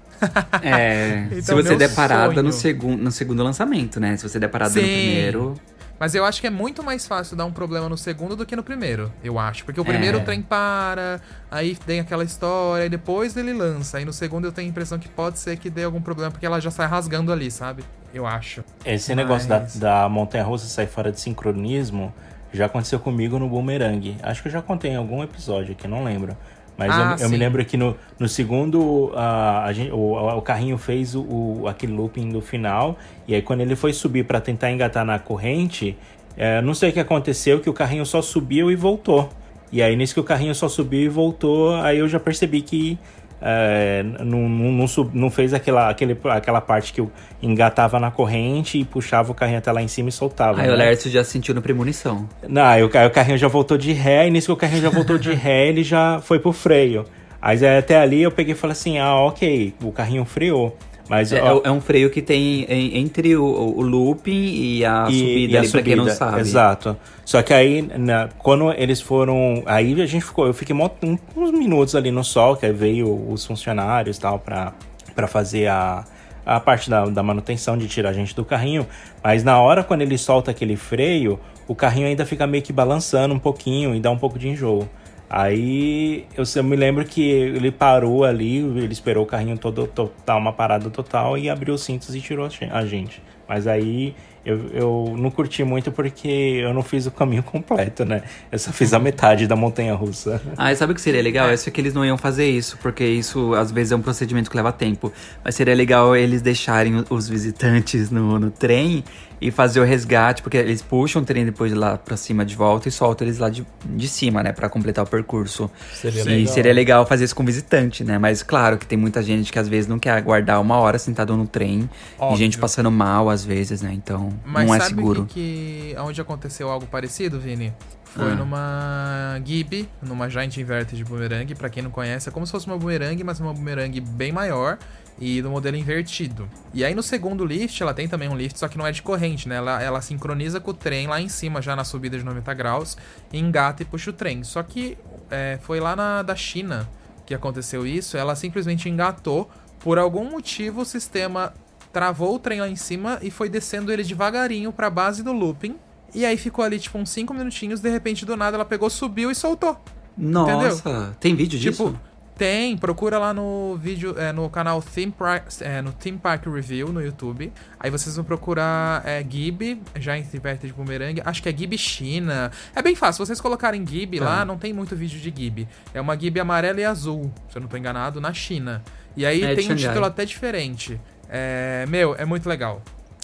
É, então, se você der parada no, segun, no segundo lançamento, né? Se você der parada Sim. no primeiro. Mas eu acho que é muito mais fácil dar um problema no segundo do que no primeiro, eu acho. Porque o primeiro é. o trem para, aí tem aquela história, e depois ele lança. Aí no segundo eu tenho a impressão que pode ser que dê algum problema, porque ela já sai rasgando ali, sabe? Eu acho. Esse Mas... negócio da, da montanha russa sair fora de sincronismo já aconteceu comigo no Boomerang. Acho que eu já contei em algum episódio aqui, não lembro. Mas ah, eu, eu, me lembro que no, no segundo, uh, a gente, o, o, carrinho fez o, o, aquele looping do final. E aí, quando ele foi subir para tentar engatar na corrente, é, não sei o que aconteceu, que o carrinho só subiu e voltou. E aí, nisso que o carrinho só subiu e voltou, aí eu já percebi que é, não, não, não, fez aquela, aquele, aquela parte que eu engatava na corrente e puxava o carrinho até lá em cima e soltava. Aí né? o Lércio já sentiu no premonição. Não, aí o, aí o carrinho já voltou de ré, e nisso que o carrinho já voltou de ré, ele já foi pro freio. Aí até ali eu peguei e falei assim: ah, ok, o carrinho freou. Mas, é, ó, é, um freio que tem entre o, o looping e a e, subida e a ali, subida, pra quem não sabe. Exato. Só que aí, na, quando eles foram. Aí a gente ficou. Eu fiquei uns minutos ali no sol, que aí veio os funcionários e tal pra, pra fazer a, a parte da, da manutenção de tirar a gente do carrinho. Mas na hora quando ele solta aquele freio, o carrinho ainda fica meio que balançando um pouquinho e dá um pouco de enjoo. Aí eu, eu, me lembro que ele parou ali, ele esperou o carrinho todo total, uma parada total e abriu os cintos e tirou a gente. Mas aí eu, eu não curti muito porque eu não fiz o caminho completo, né? Eu só fiz a metade da montanha russa. Ah, sabe o que seria legal? É que eles não iam fazer isso, porque isso às vezes é um procedimento que leva tempo. Mas seria legal eles deixarem os visitantes no, no trem e fazer o resgate, porque eles puxam o trem depois de lá pra cima de volta e soltam eles lá de, de cima, né? Pra completar o percurso. Seria e legal. seria legal fazer isso com visitante, né? Mas claro que tem muita gente que às vezes não quer aguardar uma hora sentado no trem. Óbvio. E gente passando mal às vezes, né? Então Mas não é seguro. Mas que, que onde aconteceu algo parecido, Vini? Foi ah. numa Gibi, numa Giant Inverter de boomerang. Para quem não conhece, é como se fosse uma boomerang, mas uma boomerang bem maior e do modelo invertido. E aí no segundo lift, ela tem também um lift, só que não é de corrente, né? Ela, ela sincroniza com o trem lá em cima, já na subida de 90 graus, engata e puxa o trem. Só que é, foi lá na da China que aconteceu isso, ela simplesmente engatou. Por algum motivo, o sistema travou o trem lá em cima e foi descendo ele devagarinho para a base do looping. E aí ficou ali, tipo, uns 5 minutinhos, de repente, do nada, ela pegou, subiu e soltou. Nossa, Entendeu? tem vídeo disso? Tipo, tem, procura lá no vídeo, é, no canal Theme Park, é, no Theme Park Review no YouTube. Aí vocês vão procurar é, Gibi, já em de Boomerang. Acho que é Gibi China. É bem fácil, vocês colocarem Gibi tá. lá, não tem muito vídeo de Gibi. É uma Gibi amarela e azul, se eu não tô enganado, na China. E aí é tem um título até diferente. É, meu, é muito legal.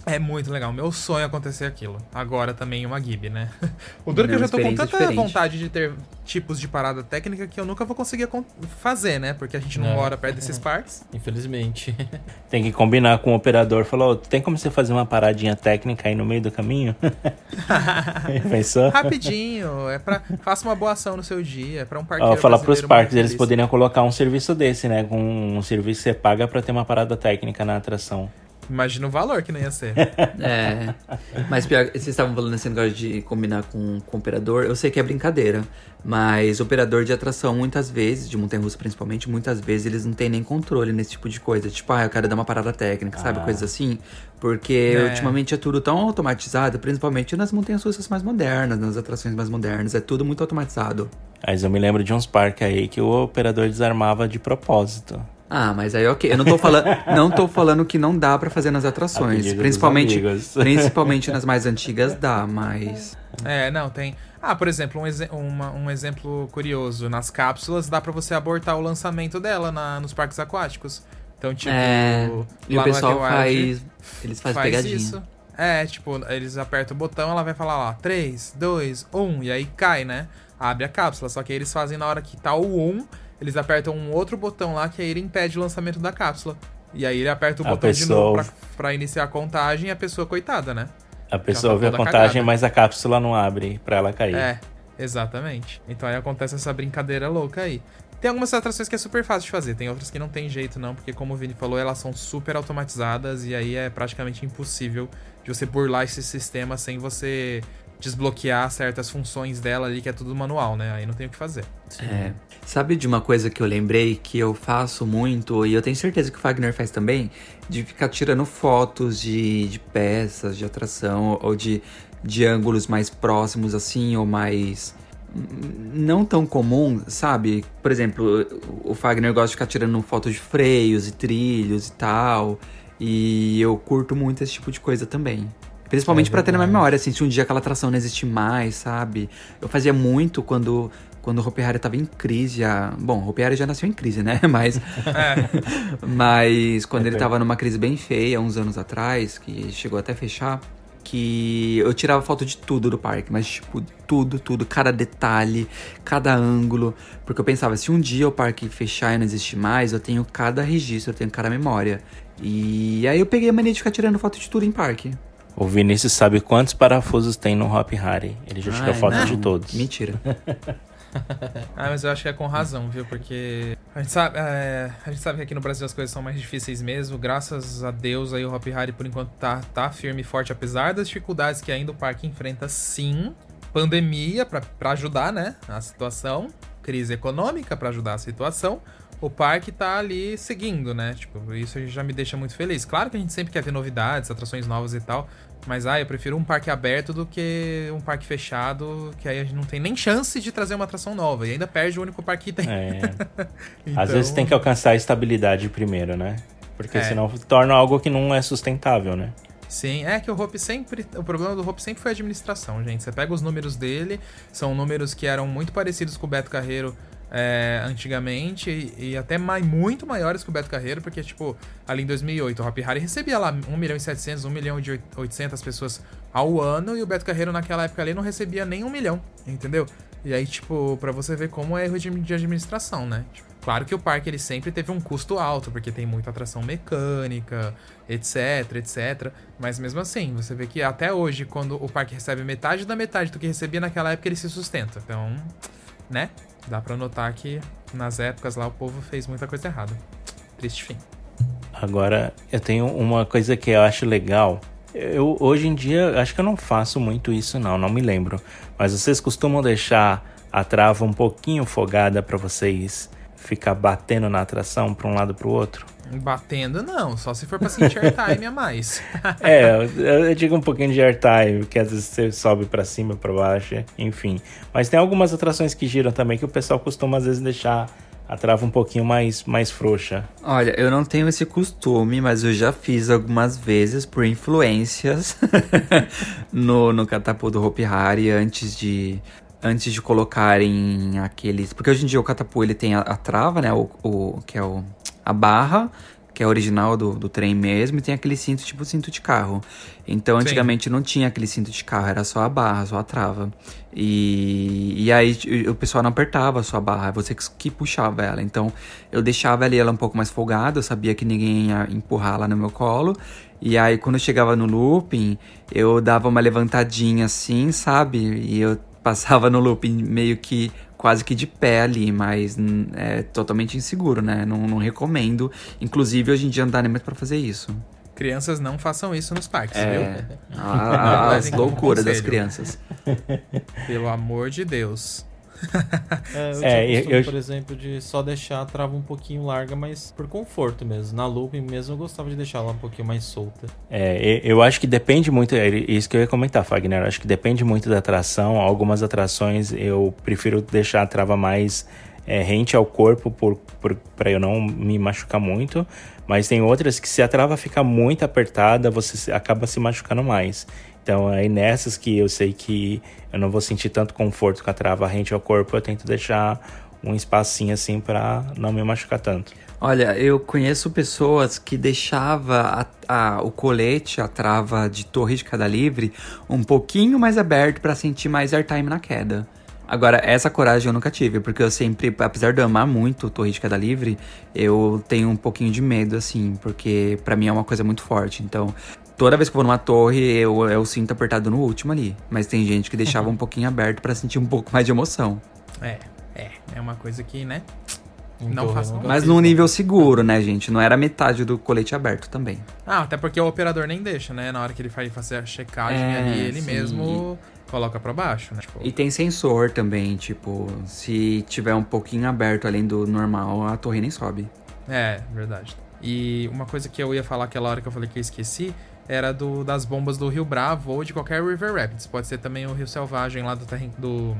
É muito legal. Meu sonho é acontecer aquilo. Agora também uma Gib, né? O duro é que eu já tô com tanta diferente. vontade de ter tipos de parada técnica que eu nunca vou conseguir fazer, né? Porque a gente não, não. mora perto desses parques. Infelizmente. tem que combinar com o operador. Falou, tem como você fazer uma paradinha técnica aí no meio do caminho? Pensou? Rapidinho. É pra... Faça uma boa ação no seu dia. É pra um parque. Ó, falar pros parques, eles poderiam colocar um serviço desse, né? Com um serviço que você paga pra ter uma parada técnica na atração. Imagina o valor que não ia ser. É. Mas pior, vocês estavam falando esse negócio de combinar com, com o operador. Eu sei que é brincadeira. Mas operador de atração, muitas vezes, de montanha russa principalmente, muitas vezes eles não têm nem controle nesse tipo de coisa. Tipo, ah, eu quero dar uma parada técnica, sabe? Ah. Coisas assim. Porque É. ultimamente é tudo tão automatizado, principalmente nas montanhas russas mais modernas, nas atrações mais modernas. É tudo muito automatizado. Mas eu me lembro de uns parques aí que o operador desarmava de propósito. Ah, mas aí ok. Eu não tô falando, não tô falando que não dá pra fazer nas atrações. Principalmente, principalmente nas mais antigas dá, mas. É, não, tem. Ah, por exemplo, um, exe- uma- um exemplo curioso. Nas cápsulas dá pra você abortar o lançamento dela na- nos parques aquáticos. Então, tipo. é. E lá o no pessoal faz. Eles fazem faz pegadinha. isso. É, tipo, eles apertam o botão, ela vai falar lá, 3, 2, 1, e aí cai, né? Abre a cápsula. Só que aí eles fazem na hora que tá o 1, eles apertam um outro botão lá que aí ele impede o lançamento da cápsula. E aí ele aperta o A botão de pessoa- novo pra, pra iniciar a contagem e a pessoa, coitada, né? A pessoa tá ouve a contagem, cagada. mas a cápsula não abre pra ela cair. É, exatamente. Então aí acontece essa brincadeira louca aí. Tem algumas atrações que é super fácil de fazer, tem outras que não tem jeito não, porque como o Vini falou, elas são super automatizadas e aí é praticamente impossível de você burlar esse sistema sem você desbloquear certas funções dela ali, que é tudo manual, né? Aí não tem o que fazer. É. Sabe de uma coisa que eu lembrei que eu faço muito, e eu tenho certeza que o Fagner faz também, de ficar tirando fotos de, de peças de atração ou de, de ângulos mais próximos assim, ou mais. Não tão comum, sabe? Por exemplo, o Fagner gosta de ficar tirando fotos de freios e trilhos e tal. E eu curto muito esse tipo de coisa também. Principalmente É pra ter na memória, assim, se um dia aquela atração não existir mais, sabe? Eu fazia muito quando, quando o Hopi Hari tava em crise. A... Bom, o Hopi Hari já nasceu em crise, né? Mas, É, mas quando É ele tava numa crise bem feia, uns anos atrás, que chegou até a fechar, que eu tirava foto de tudo do parque, mas tipo, tudo, tudo, cada detalhe, cada ângulo. Porque eu pensava, se um dia o parque fechar e não existir mais, eu tenho cada registro, eu tenho cada memória. E aí eu peguei a mania de ficar tirando foto de tudo em parque. O Vinícius sabe quantos parafusos tem no Hop Harry. Ele já tirou foto não. de todos. Mentira. Ah, mas eu acho que é com razão, viu? Porque a gente, sabe, é, a gente sabe que aqui no Brasil as coisas são mais difíceis mesmo. Graças a Deus aí o Hop Hari por enquanto tá, tá firme e forte, apesar das dificuldades que ainda o parque enfrenta, sim. Pandemia pra, pra ajudar, né? A situação. Crise econômica pra ajudar a situação. O parque tá ali seguindo, né? Tipo, isso já me deixa muito feliz. Claro que a gente sempre quer ver novidades, atrações novas e tal. Mas, ah, eu prefiro um parque aberto do que um parque fechado, que aí a gente não tem nem chance de trazer uma atração nova. E ainda perde o único parque que tem. É. Então, Às vezes tem que alcançar a estabilidade primeiro, né? Porque É. senão torna algo que não é sustentável, né? Sim, é que o Hope sempre. O problema do Hope sempre foi a administração, gente. Você pega os números dele, são números que eram muito parecidos com o Beto Carreiro é, antigamente e, e até mai, muito maiores que o Beto Carreiro, porque, tipo, ali em 2008, o Hopi Hari recebia lá 1 milhão e 700, 1 milhão e 800 pessoas ao ano e o Beto Carreiro naquela época ali não recebia nem 1 milhão, entendeu? E aí, tipo, pra você ver como é erro de, de administração, né? Tipo, claro que o parque ele sempre teve um custo alto, porque tem muita atração mecânica, etc, etc. Mas mesmo assim, você vê que até hoje, quando o parque recebe metade da metade do que recebia naquela época, ele se sustenta. Então, né? Dá pra notar que nas épocas lá o povo fez muita coisa errada. Triste fim. Agora, eu tenho uma coisa que eu acho legal. Eu, hoje em dia, acho que eu não faço muito isso, não, não me lembro. Mas vocês costumam deixar a trava um pouquinho folgada pra vocês ficar batendo na atração pra um lado pro outro? Batendo, não, só se for pra sentir airtime a mais. É, eu, eu digo um pouquinho de airtime, que às vezes você sobe pra cima, pra baixo, enfim. Mas tem algumas atrações que giram também que o pessoal costuma às vezes deixar a trava um pouquinho mais, mais frouxa. Olha, eu não tenho esse costume, mas eu já fiz algumas vezes por influências no, no catapu do Hopi Hari antes de antes de colocarem aqueles, porque hoje em dia o catapu ele tem a, a trava, né, o, o que é o a barra, que é original do, do trem mesmo, e tem aquele cinto tipo cinto de carro. Então, Sim. antigamente não tinha aquele cinto de carro, era só a barra, só a trava. E, e aí o pessoal não apertava a sua barra, é você que, que puxava ela. Então, eu deixava ali ela um pouco mais folgada, eu sabia que ninguém ia empurrar lá no meu colo. E aí, quando eu chegava no looping, eu dava uma levantadinha assim, sabe? E eu passava no looping meio que quase que de pé ali, mas hum, é totalmente inseguro, né? Não, não recomendo. Inclusive, hoje em dia não dá nem mais pra fazer isso. Crianças não façam isso nos parques, É, viu? a- as Levem como loucuras das crianças. Pelo amor de Deus. É, eu É, eu- costume, eu- por exemplo, de só deixar a trava um pouquinho larga, mas por conforto mesmo. Na looping mesmo eu gostava de deixar ela um pouquinho mais solta. É, eu acho que depende muito, é isso que eu ia comentar, Fagner. Eu acho que depende muito da atração. Algumas atrações eu prefiro deixar a trava mais é, rente ao corpo para eu não me machucar muito. Mas tem outras que se a trava fica muito apertada, você acaba se machucando mais. Então aí nessas que eu sei que eu não vou sentir tanto conforto com a trava rente ao corpo, eu tento deixar um espacinho assim para não me machucar tanto. Olha, eu conheço pessoas que deixava a- a- o colete, a trava de torre de queda livre, um pouquinho mais aberto pra sentir mais airtime na queda. Agora, essa coragem eu nunca tive, porque eu sempre, apesar de eu amar muito torre de queda livre, eu tenho um pouquinho de medo, assim, porque pra mim é uma coisa muito forte. Então, toda vez que eu vou numa torre, eu, eu sinto apertado no último ali. Mas tem gente que deixava um pouquinho aberto pra sentir um pouco mais de emoção. É, é. É uma coisa que, né? Em Não façam nunca Mas num não. nível seguro, né, gente? Não era metade do colete aberto também. Ah, até porque o operador nem deixa, né? Na hora que ele faz fazer a checagem É, ali, ele sim. mesmo coloca pra baixo, né? Tipo, E tem sensor também, tipo, se tiver um pouquinho aberto além do normal, a torre nem sobe. É, verdade. E uma coisa que eu ia falar aquela hora que eu falei que eu esqueci era do, das bombas do Rio Bravo ou de qualquer River Rapids. Pode ser também o Rio Selvagem lá do, terren- do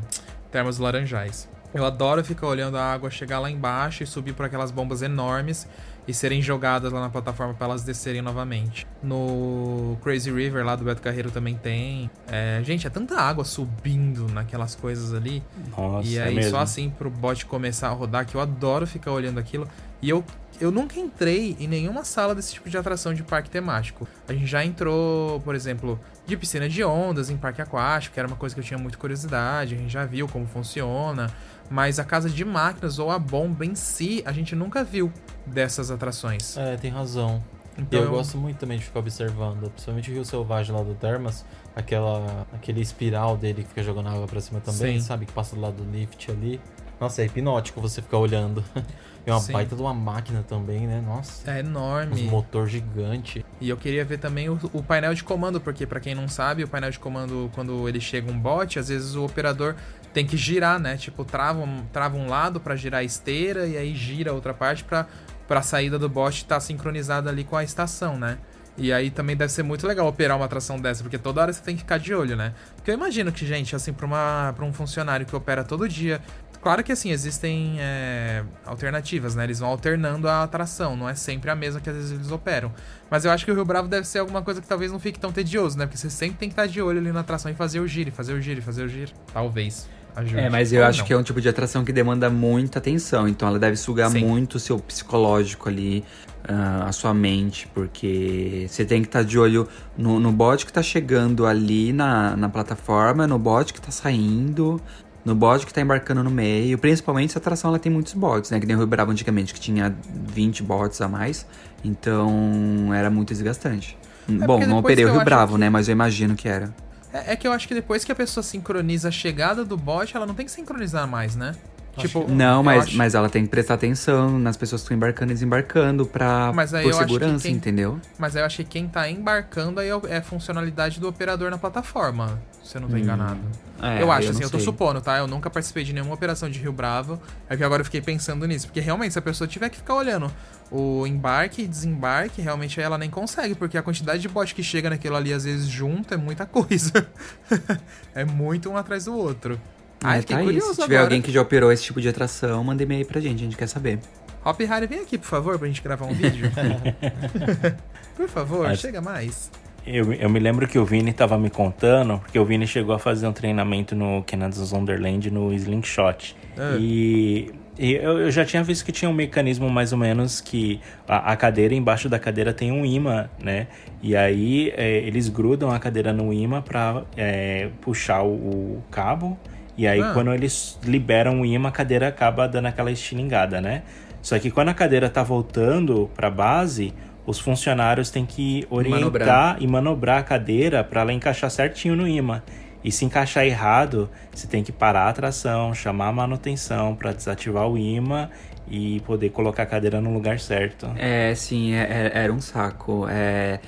Termas Laranjais. Eu adoro ficar olhando a água chegar lá embaixo e subir por aquelas bombas enormes e serem jogadas lá na plataforma para elas descerem novamente. No Crazy River lá do Beto Carreiro também tem. É, gente, é tanta água subindo naquelas coisas ali. Nossa, E é aí, mesmo. só assim pro bot começar a rodar, que eu adoro ficar olhando aquilo. E eu, eu nunca entrei em nenhuma sala desse tipo de atração de parque temático. A gente já entrou, por exemplo, de piscina de ondas em parque aquático, que era uma coisa que eu tinha muita curiosidade. A gente já viu como funciona. Mas a casa de máquinas ou a bomba em si, a gente nunca viu dessas atrações. É, tem razão. Então eu gosto muito também de ficar observando, principalmente o Rio Selvagem lá do Termas, aquela, aquele espiral dele que fica jogando água pra cima também, Sim. sabe? Que passa do lado do lift ali. Nossa, é hipnótico você ficar olhando. É uma Sim. baita de uma máquina também, né? Nossa. É Um enorme. motor gigante. E eu queria ver também o, o painel de comando, porque pra quem não sabe, o painel de comando, quando ele chega um bot, às vezes o operador tem que girar, né? Tipo, trava um, trava um lado pra girar a esteira e aí gira a outra parte pra, pra saída do bot estar sincronizada ali com a estação, né? E aí também deve ser muito legal operar uma atração dessa, porque toda hora você tem que ficar de olho, né? Porque eu imagino que, gente, assim, pra, uma, pra um funcionário que opera todo dia. Claro que assim, existem é, alternativas, né? Eles vão alternando a atração, não é sempre a mesma que às vezes eles operam. Mas eu acho que o Rio Bravo deve ser alguma coisa que talvez não fique tão tedioso, né? Porque você sempre tem que estar de olho ali na atração e fazer o giro, fazer o giro, fazer o giro. Talvez. Ajude. É, mas eu Ou acho não. que é um tipo de atração que demanda muita atenção. Então ela deve sugar Sim. muito o seu psicológico ali, ah, a sua mente, porque você tem que estar de olho no, no bot que tá chegando ali na, na plataforma, no bot que tá saindo, no bot que tá embarcando no meio. Principalmente se a atração ela tem muitos bots, né? Que nem o Rio Bravo antigamente, que tinha 20 bots a mais. Então era muito desgastante. Bom, porque não operei o Rio Bravo, que- né? Mas eu imagino que era. É, é que eu acho que depois que a pessoa sincroniza a chegada do bot, ela não tem que sincronizar mais, né? Acho tipo, que Não, eu mas, acho- mas ela tem que prestar atenção nas pessoas que estão embarcando e desembarcando pra, Mas aí por eu acho que segurança, quem- entendeu? Mas aí eu achei que quem tá embarcando aí é é a funcionalidade do operador na plataforma, se eu não tô enganado. É, eu acho, não assim, eu tô sei. supondo, tá? Eu nunca participei de nenhuma operação de Rio Bravo. É que agora eu fiquei pensando nisso. Porque realmente, se a pessoa tiver que ficar olhando o embarque e desembarque, realmente ela nem consegue. Porque a quantidade de bot que chega naquilo ali, às vezes, junto, é muita coisa. é muito um atrás do outro. Ai, É, fiquei tá aí. curioso Se tiver agora. alguém que já operou esse tipo de atração, manda e-mail pra gente, a gente quer saber. Hop Harry, vem aqui, por favor, pra gente gravar um vídeo. por favor, Mas- chega mais. Eu, eu me lembro que o Vini tava me contando, porque o Vini chegou a fazer um treinamento no Canada's Wonderland no Slingshot. Ah. E, e eu, eu já tinha visto que tinha um mecanismo mais ou menos que a, a cadeira, embaixo da cadeira tem um imã, né? E aí é, eles grudam a cadeira no imã pra é, puxar o, o cabo. E aí Ah. quando eles liberam o imã, a cadeira acaba dando aquela estilingada, né? Só que quando a cadeira tá voltando pra base, os funcionários têm que orientar Manobrar. e manobrar a cadeira para ela encaixar certinho no imã. E se encaixar errado, você tem que parar a atração, chamar a manutenção para desativar o imã e poder colocar a cadeira no lugar certo. É, sim, é- é- era um saco. É,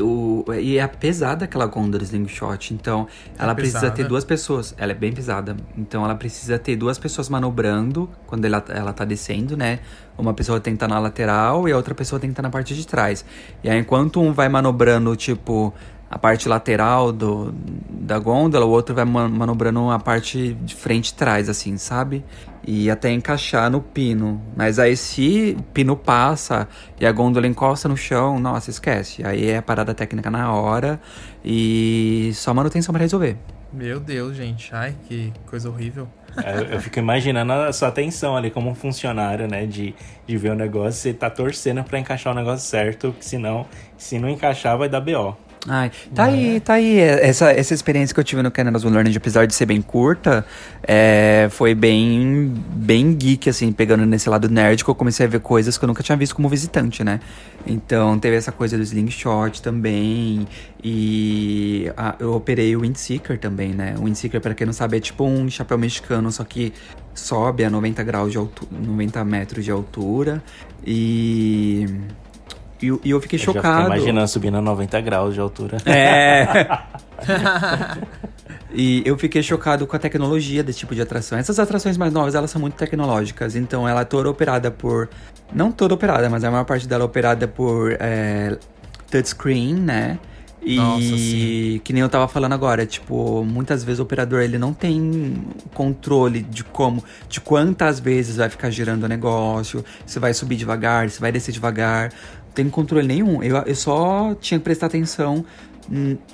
o, e é pesada aquela gôndola slingshot, então ela precisa pesada. ter duas pessoas. Ela é bem pesada, então ela precisa ter duas pessoas manobrando quando ela, ela tá descendo, né? Uma pessoa tem que estar na lateral e a outra pessoa tem que estar na parte de trás. E aí, enquanto um vai manobrando, tipo, a parte lateral do, da gôndola, o outro vai man- manobrando a parte de frente e trás, assim, sabe? E até encaixar no pino. Mas aí, se o pino passa e a gôndola encosta no chão, nossa, esquece. Aí é parada técnica na hora e só manutenção pra resolver. Meu Deus, gente. Ai, que coisa horrível. Eu, eu fico imaginando a sua atenção ali como um funcionário, né? De, de ver o negócio, você tá torcendo pra encaixar o negócio certo, porque senão, se não encaixar, vai dar BO. Ai, tá aí, tá aí. Essa, essa experiência que eu tive no Canada's Will Learning, apesar de ser bem curta, é, foi bem, bem geek, assim, pegando nesse lado nerd, que eu comecei a ver coisas que eu nunca tinha visto como visitante, né? Então, teve essa coisa do slingshot também, e ah, eu operei o Windseeker também, né? O Windseeker, pra quem não sabe, é tipo um chapéu mexicano, só que sobe a 90 graus de altura, 90 metros de altura, e... E eu- e eu fiquei Eu já chocado. fiquei imaginando subindo a 90 graus de altura. É. e eu fiquei chocado com a tecnologia desse tipo de atração. Essas atrações mais novas, elas são muito tecnológicas. Então, ela é toda operada por... Não toda operada, mas a maior parte dela é operada por é, touchscreen, né? E Nossa, sim. que nem eu tava falando agora, tipo, muitas vezes o operador ele não tem controle de como, de quantas vezes vai ficar girando o negócio, se vai subir devagar, se vai descer devagar. Tem controle nenhum. Eu, eu só tinha que prestar atenção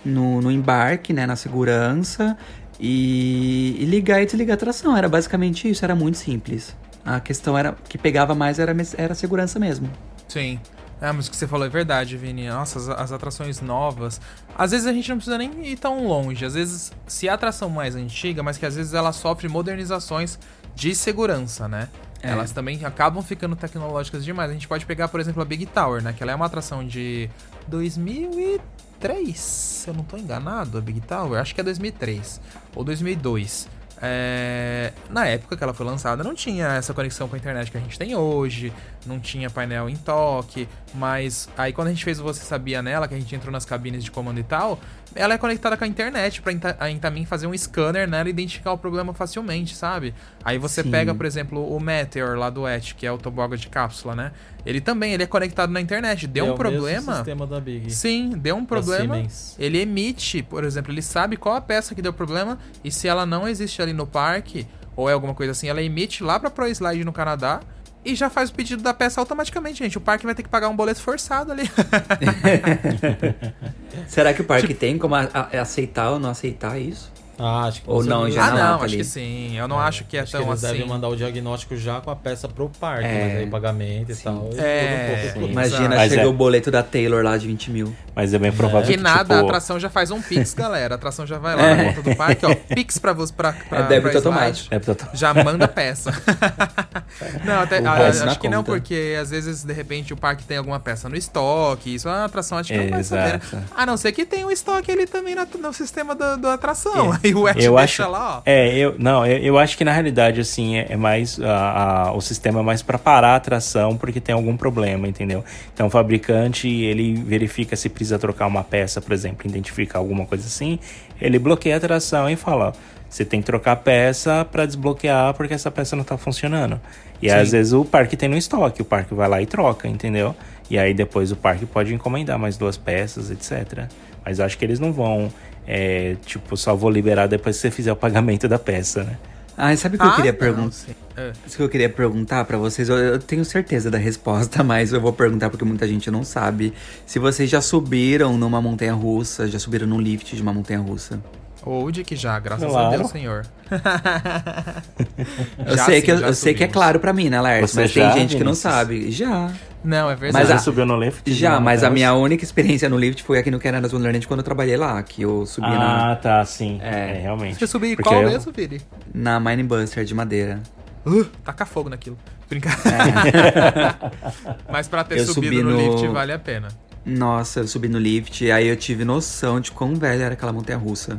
no, no embarque, né, na segurança e, e ligar e desligar a tração. Era basicamente isso, era muito simples. A questão era que pegava mais era, era a segurança mesmo. Sim. É, mas o que você falou é verdade, Vini. Nossa, as, as atrações novas. Às vezes a gente não precisa nem ir tão longe. Às vezes, se a atração mais antiga, mas que às vezes ela sofre modernizações de segurança, né? É. Elas também acabam ficando tecnológicas demais. A gente pode pegar, por exemplo, a Big Tower, né? Que ela é uma atração de 2003, se eu não tô enganado, a Big Tower. Acho que é 2003 ou 2002. É, Na época que ela foi lançada, não tinha essa conexão com a internet que a gente tem hoje, não tinha painel em toque, mas aí quando a gente fez o Você Sabia nela, que a gente entrou nas cabines de comando e tal, ela é conectada com a internet pra Inta- a Intamin fazer um scanner nela e identificar o problema facilmente, sabe? Aí você Sim. pega, por exemplo, o Meteor lá do ET, que é o toboga de cápsula, né? Ele também, ele é conectado na internet. Deu É um o mesmo problema. sistema da Big. Sim, deu um problema. Ele emite, por exemplo, ele sabe qual a peça que deu problema e se ela não existe ali no parque ou é alguma coisa assim, ela emite lá pra Pro Slide no Canadá e já faz o pedido da peça automaticamente, gente. O parque vai ter que pagar um boleto forçado ali. Será que o parque tem como a- a- aceitar ou não aceitar isso? Ah, acho que Ou não, já ah, não, acho ali. que sim. Eu não acho que é Acho que tão eles assim. devem mandar o diagnóstico já com a peça pro parque, É. mas aí pagamento e tal. É, tudo um pouco. Imagina, Mas chega é- o boleto da Taylor lá de 20 mil. Mas é bem provável Que que, nada, tipo, a atração já faz um Pix, galera. A atração já vai lá É. na conta do parque, ó. Pix pra você, pra, pra, É débito automático. É, total- Já manda peça. não, até, na acho que não, conta. porque às vezes, de repente, o parque tem alguma peça no estoque. Isso a atração acho que não vai saber. A não ser que tenha um estoque ali também na- no sistema da, da atração. Aí Ed eu deixa acho, lá, ó. É, eu, não, eu, eu acho que na realidade, assim, é, é mais. a- a- o sistema é mais pra parar a atração porque tem algum problema, entendeu? Então o fabricante, ele verifica se precisa trocar uma peça, por exemplo, identificar alguma coisa assim, ele bloqueia a atração e fala: ó, você tem que trocar a peça pra desbloquear porque essa peça não tá funcionando. E Sim. às vezes o parque tem no estoque, o parque vai lá e troca, entendeu? E aí depois o parque pode encomendar mais duas peças, etc. Mas acho que eles não vão, é, tipo, só vou liberar depois que você fizer o pagamento da peça, né? Ah, sabe o que eu Ah, queria não, perguntar? É. Isso que eu queria perguntar pra vocês, eu, eu tenho certeza da resposta, mas eu vou perguntar porque muita gente não sabe. Se vocês já subiram numa montanha russa, já subiram num lift de uma montanha russa. Ou de que já, graças a Claro. Deus, senhor. Eu Já sei, sim, que, eu, já eu sei que é claro pra mim, né, Laércio? Você Mas já, tem gente que não sabe. Já. Não, é verdade. Mas Você a- subiu no lift? Já, mas a minha única experiência no lift foi aqui no Canada's Wonderland quando eu trabalhei lá, que eu subi Ah, tá, sim. É. É, realmente. Você subiu Porque qual eu- mesmo, Vini? na, na Mine Buster de madeira. Uh, taca fogo naquilo. Brincar. Mas pra ter Eu subido subi no, no- lift vale a pena. Nossa, eu subi no lift, aí eu tive noção de quão velha era aquela montanha russa.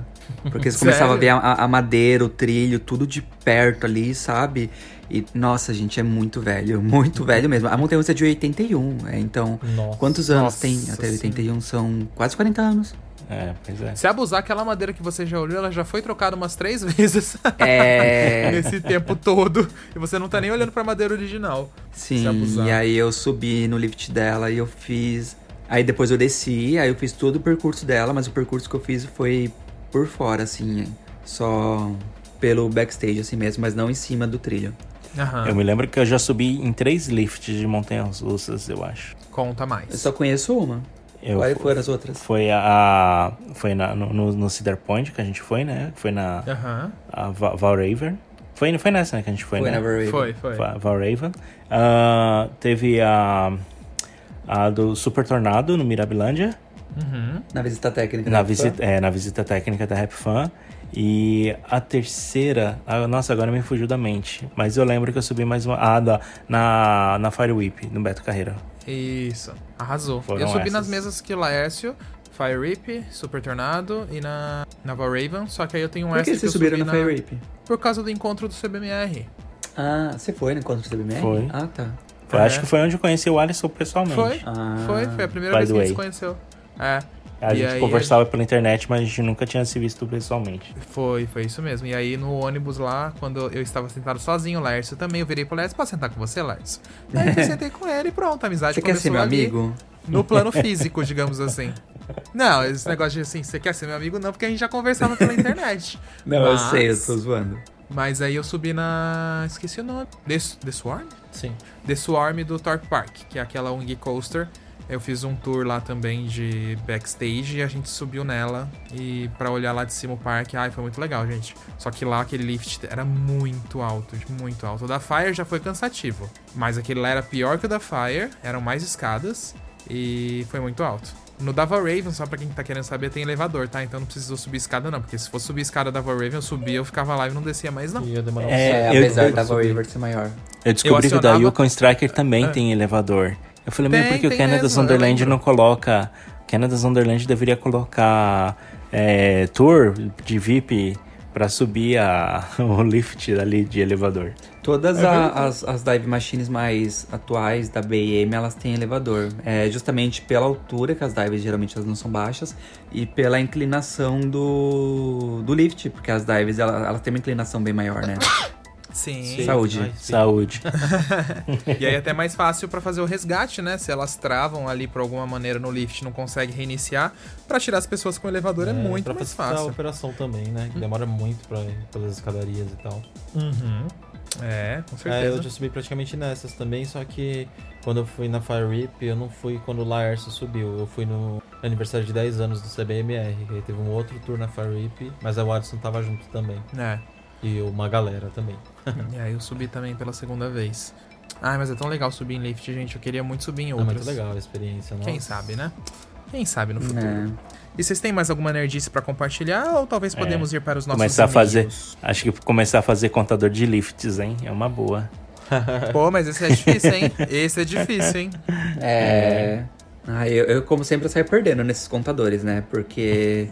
Porque você começava a ver a, a madeira, o trilho, tudo de perto ali, sabe? E, nossa, gente, é muito velho, muito velho mesmo. A montanha é de 81, é, então, Nossa. quantos anos Nossa tem até 81? São quase 40 anos. É, pois é. Se abusar, aquela madeira que você já olhou, ela já foi trocada umas três vezes É. nesse tempo todo. E você não tá nem olhando pra madeira original. Se Sim, abusar. e aí eu subi no lift dela e eu fiz. Aí depois eu desci, aí eu fiz todo o percurso dela, mas o percurso que eu fiz foi por fora, assim, só pelo backstage, assim mesmo, mas não em cima do trilho. Aham. Eu me lembro que eu já subi em três lifts de montanhas russas, eu acho. Conta Eu mais. só conheço uma. Eu Quais foram as outras? Foi a. Foi na, no, no- Cedar Point que a gente foi, né? Foi na Aham. a Va- Valraven. Foi, foi nessa né, que a gente foi, Foi né? na Valraven. Foi, foi. Va- Valraven. Ah, teve a. A do Super Tornado no Mirabilândia. Uhum. Na visita técnica. Na da visita, é, na visita técnica da Rap Fan. E a terceira. nossa, agora me fugiu da mente. Mas eu lembro que eu subi mais uma. Ah, da, na, na Fire Whip, no Beto Carreira. Isso. Arrasou. Foram eu subi essas. nas mesas que o Laércio, Fire Rip, Super Tornado e na, na Valraven. Só que aí eu tenho um Por que vocês que subiram subi no na... Fire Rape? Por causa do encontro do CBMR. Ah, você foi no encontro do CBMR? Foi. Ah, tá. Foi, É. Acho que foi onde eu conheci o Alisson pessoalmente. Foi? Ah, Foi, foi a primeira vez que a gente se conheceu. É. A E gente aí conversava pela internet, mas a gente nunca tinha se visto pessoalmente. Foi, foi isso mesmo. E aí no ônibus lá, quando eu estava sentado sozinho, o Lércio também, eu virei pro Lércio, posso sentar com você, Lércio? Aí eu sentei com ele e pronto, a amizade Você quer ser começou meu ali, amigo? No plano físico, digamos assim. Não, esse negócio de assim, você quer ser meu amigo? Não, porque a gente já conversava pela internet. Não, eu Mas- sei, eu tô zoando. Mas aí eu subi na. Esqueci o nome. The, The Swarm? Sim. The Swarm do Torp Park, que é aquela Wing Coaster. Eu fiz um tour lá também de backstage e a gente subiu nela e pra olhar lá de cima o parque. Ai, foi muito legal, gente. Só que lá aquele lift era muito alto, muito alto. O da Fire já foi cansativo, mas aquele lá era pior que o da Fire, eram mais escadas e foi muito alto. No da Raven, só pra quem tá querendo saber, tem elevador, tá? Então não precisou subir escada não, porque se fosse subir escada da Raven, eu subia, eu ficava lá e não descia mais não. Ia demorar um É, É, eu- apesar eu da subi. River ser maior. Eu descobri que o da acionava- Yukon Striker também É. tem elevador. Eu falei, meu, Tem, porque o eu Wonderland não coloca. Canada's Wonderland deveria colocar é, tour de VIP pra subir a, o lift ali de elevador. Todas É a- as, as dive machines mais atuais da BM, elas têm elevador. É justamente pela altura, que as dives geralmente elas não são baixas, e pela inclinação do, do lift, porque as dives elas, elas têm uma inclinação bem maior, né? Sim. Saúde. Ai, sim. Saúde. E aí é até mais fácil pra fazer o resgate, né? Se elas travam ali por alguma maneira no lift e não consegue reiniciar, pra tirar as pessoas com o elevador é, muito pra mais facilitar a fácil. operação também, né? Que demora muito pra ir pelas escadarias e tal. Uhum. É, com É, certeza. eu já subi praticamente nessas também, só que quando eu fui na Fire Rip, eu não fui quando o Laércio subiu. Eu fui no aniversário de 10 anos do CBMR, que aí teve um outro tour na Fire Rip, mas a Watson tava junto também. É. E uma galera também. E aí eu subi também pela segunda vez. Ai, mas é tão legal subir em lift, gente. Eu queria muito subir em É outros. muito legal a experiência, Quem nossa. sabe, né? Quem sabe no futuro. É. E vocês têm mais alguma nerdice pra compartilhar? Ou talvez podemos ir para os nossos Começar a fazer. Acho que começar a fazer contador de lifts, hein? É uma boa. Pô, mas esse é difícil, hein? Esse é difícil, hein? É. Ah, eu, eu, como sempre, eu saio perdendo nesses contadores, né? Porque.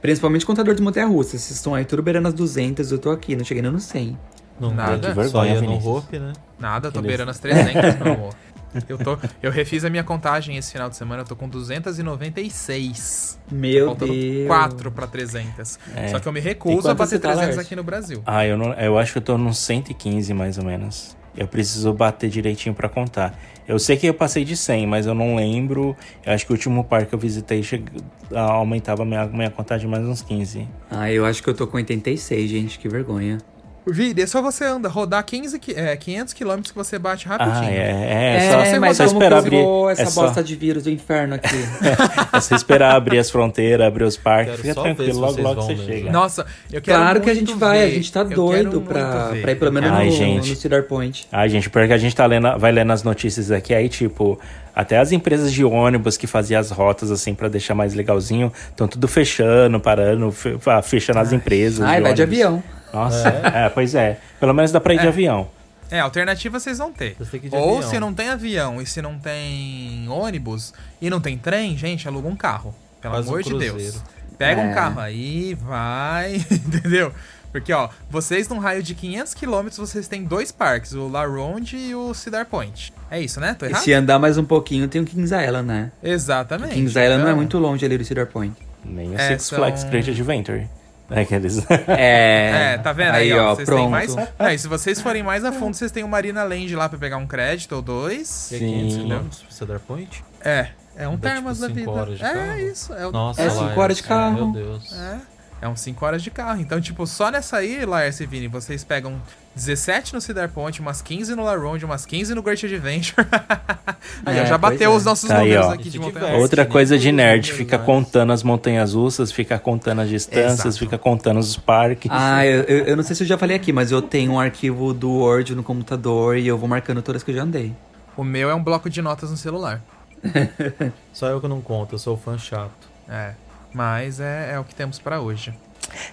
principalmente contador de montanha russa. Vocês estão aí tudo beirando as 200, eu tô aqui, não cheguei nem no 100. Não Nada. Vergonha, Só ia no. Hope, né? Nada, tô Beleza. beirando as 300, meu amor. Eu, tô, eu refiz a minha contagem esse final de semana, eu tô com 296. Meu Faltando Deus. 4 pra 300. É. Só que eu me E recuso a bater você tá, 300 Lars? aqui no Brasil. Ah, eu, não, eu acho que eu tô nos 115 mais ou menos. Eu preciso bater direitinho pra contar. Eu sei que eu passei de 100, mas eu não lembro. Eu acho que o último parque que eu visitei che... ah, aumentava minha, minha contagem mais uns 15. Ah, eu acho que eu tô com 86, gente, que vergonha. Vini, é só você anda, rodar 15, qui- é, 500 km que você bate rapidinho. Ah, é, é, É, só, você mas só esperar abrir. essa é, só, bosta de vírus do inferno aqui? é só esperar abrir as fronteiras, abrir os parques. Quero Fica só ver tranquilo, logo logo você mesmo. chega. Nossa, eu quero claro que a gente vai, a ver. gente tá Eu doido pra, ver. pra ir pelo menos Ai, no, gente. no Cedar Point. Ai, gente, porque a gente tá lendo, vai lendo as notícias aqui, aí, tipo, até as empresas de ônibus que faziam as rotas, assim, pra deixar mais legalzinho, estão tudo fechando, parando, fe- ah, fechando as empresas. Ai, vai de ônibus. avião. Nossa, é? pois é. Pelo menos dá pra ir de É. avião. É, alternativa vocês vão ter. De Ou avião. se não tem avião e se não tem ônibus e não tem trem, gente, aluga um carro. Pelo Faz um amor de cruzeiro. Deus. Pega um É. carro aí, vai, entendeu? Porque, ó, vocês num raio de 500 quilômetros, vocês têm dois parques, o La Ronde e o Cedar Point. É isso, né? Tô E errado? se andar mais um pouquinho, tem o Kings Island, né? Exatamente. Kings Island não é Então, muito longe ali do Cedar Point. Nem o É, Six são- Flags Great Adventure. É aqueles... É, É, tá vendo aí, ó, vocês têm pronto. mais... É, e se vocês forem mais a fundo, vocês têm o Marina Land lá pra pegar um crédito ou dois. E é 500 Sim. quilômetros pro Cedar Point? É, é um termas tipo, da vida. horas de é carro? isso, é o Nossa, É, cinco Laércio, horas de carro. Meu Deus. É. É uns 5 horas de carro. Então, tipo, só nessa aí, Laércio e Vini, vocês pegam 17 no Cedar Point, umas 15 no La Ronde, umas 15 no Great Adventure. aí, É, já bateu é. os nossos Tá aí, números ó. aqui de montanha. diverte. Outra nem coisa de nerd, fica contando as montanhas russas, fica contando as distâncias, Exato. fica contando os parques. Ah, eu, eu, eu não sei se eu já falei aqui, mas eu tenho um arquivo do Word no computador e eu vou marcando todas que eu já andei. O meu é um bloco de notas no celular. Só eu que não conto, eu sou fã chato. É. Mas é, é o que temos pra hoje.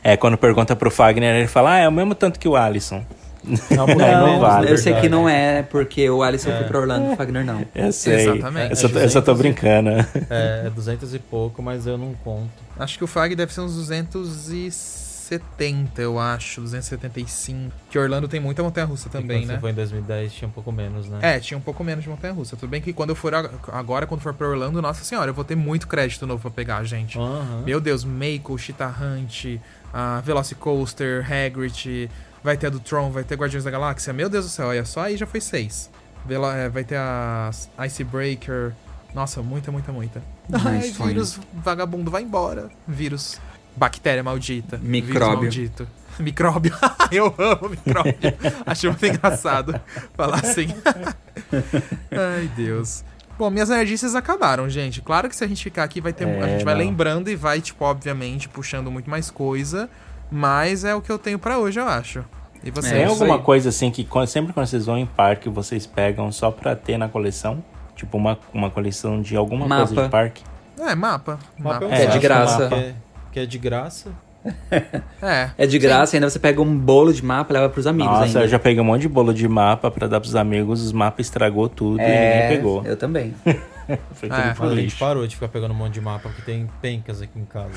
É, quando pergunta pro Fagner, ele fala, ah, é o mesmo tanto que o Alisson. Não, Não, não vale. eu sei que não é, porque o Alisson foi pra Orlando e o Fagner não. Eu sei. Exatamente. Eu só, eu só tô 200 e- brincando. É, é 200 e pouco, mas eu não conto. Acho que o FAG deve ser uns 270, eu acho. 275. Que Orlando tem muita montanha-russa também, quando né? Você foi em 2010, tinha um pouco menos, né? É, tinha um pouco menos de montanha-russa. Tudo bem que quando eu for ag- agora, quando for pra Orlando, nossa senhora, eu vou ter muito crédito novo pra pegar, gente. Aham. Meu Deus, Mako, Cheetah Hunt, a Velocicoaster, Hagrid, vai ter a do Tron, vai ter Guardiões da Galáxia. Meu Deus do céu, olha só aí já foi seis. Velo- é, vai ter a Icebreaker. Nossa, muita, muita, muita. Ai, vírus vagabundo, vai embora. Vírus. Bactéria maldita. Micróbio. maldito. Micróbio. Eu amo micróbio. Acho muito engraçado falar assim. Ai, Deus. Bom, minhas nerdices acabaram, gente. Claro que se a gente ficar aqui, vai ter. a É, gente vai não. lembrando e vai, tipo, obviamente, puxando muito mais coisa. Mas é o que eu tenho pra hoje, eu acho. E você? Tem isso alguma aí. coisa assim que sempre quando vocês vão em parque, vocês pegam só pra ter na coleção? Tipo uma, uma coleção de alguma coisa Mapa. de parque? É, mapa. Mapa Mapa. É, de graça. mapa Que é, de graça. É. É de graça, ainda você pega um bolo de mapa e leva pros amigos Nossa, ainda. eu já peguei um monte de bolo de mapa pra dar pros amigos, os mapas estragou tudo e É, ninguém pegou. eu também. Foi É, tudo a gente parou de ficar pegando um monte de mapa, porque tem pencas aqui em casa.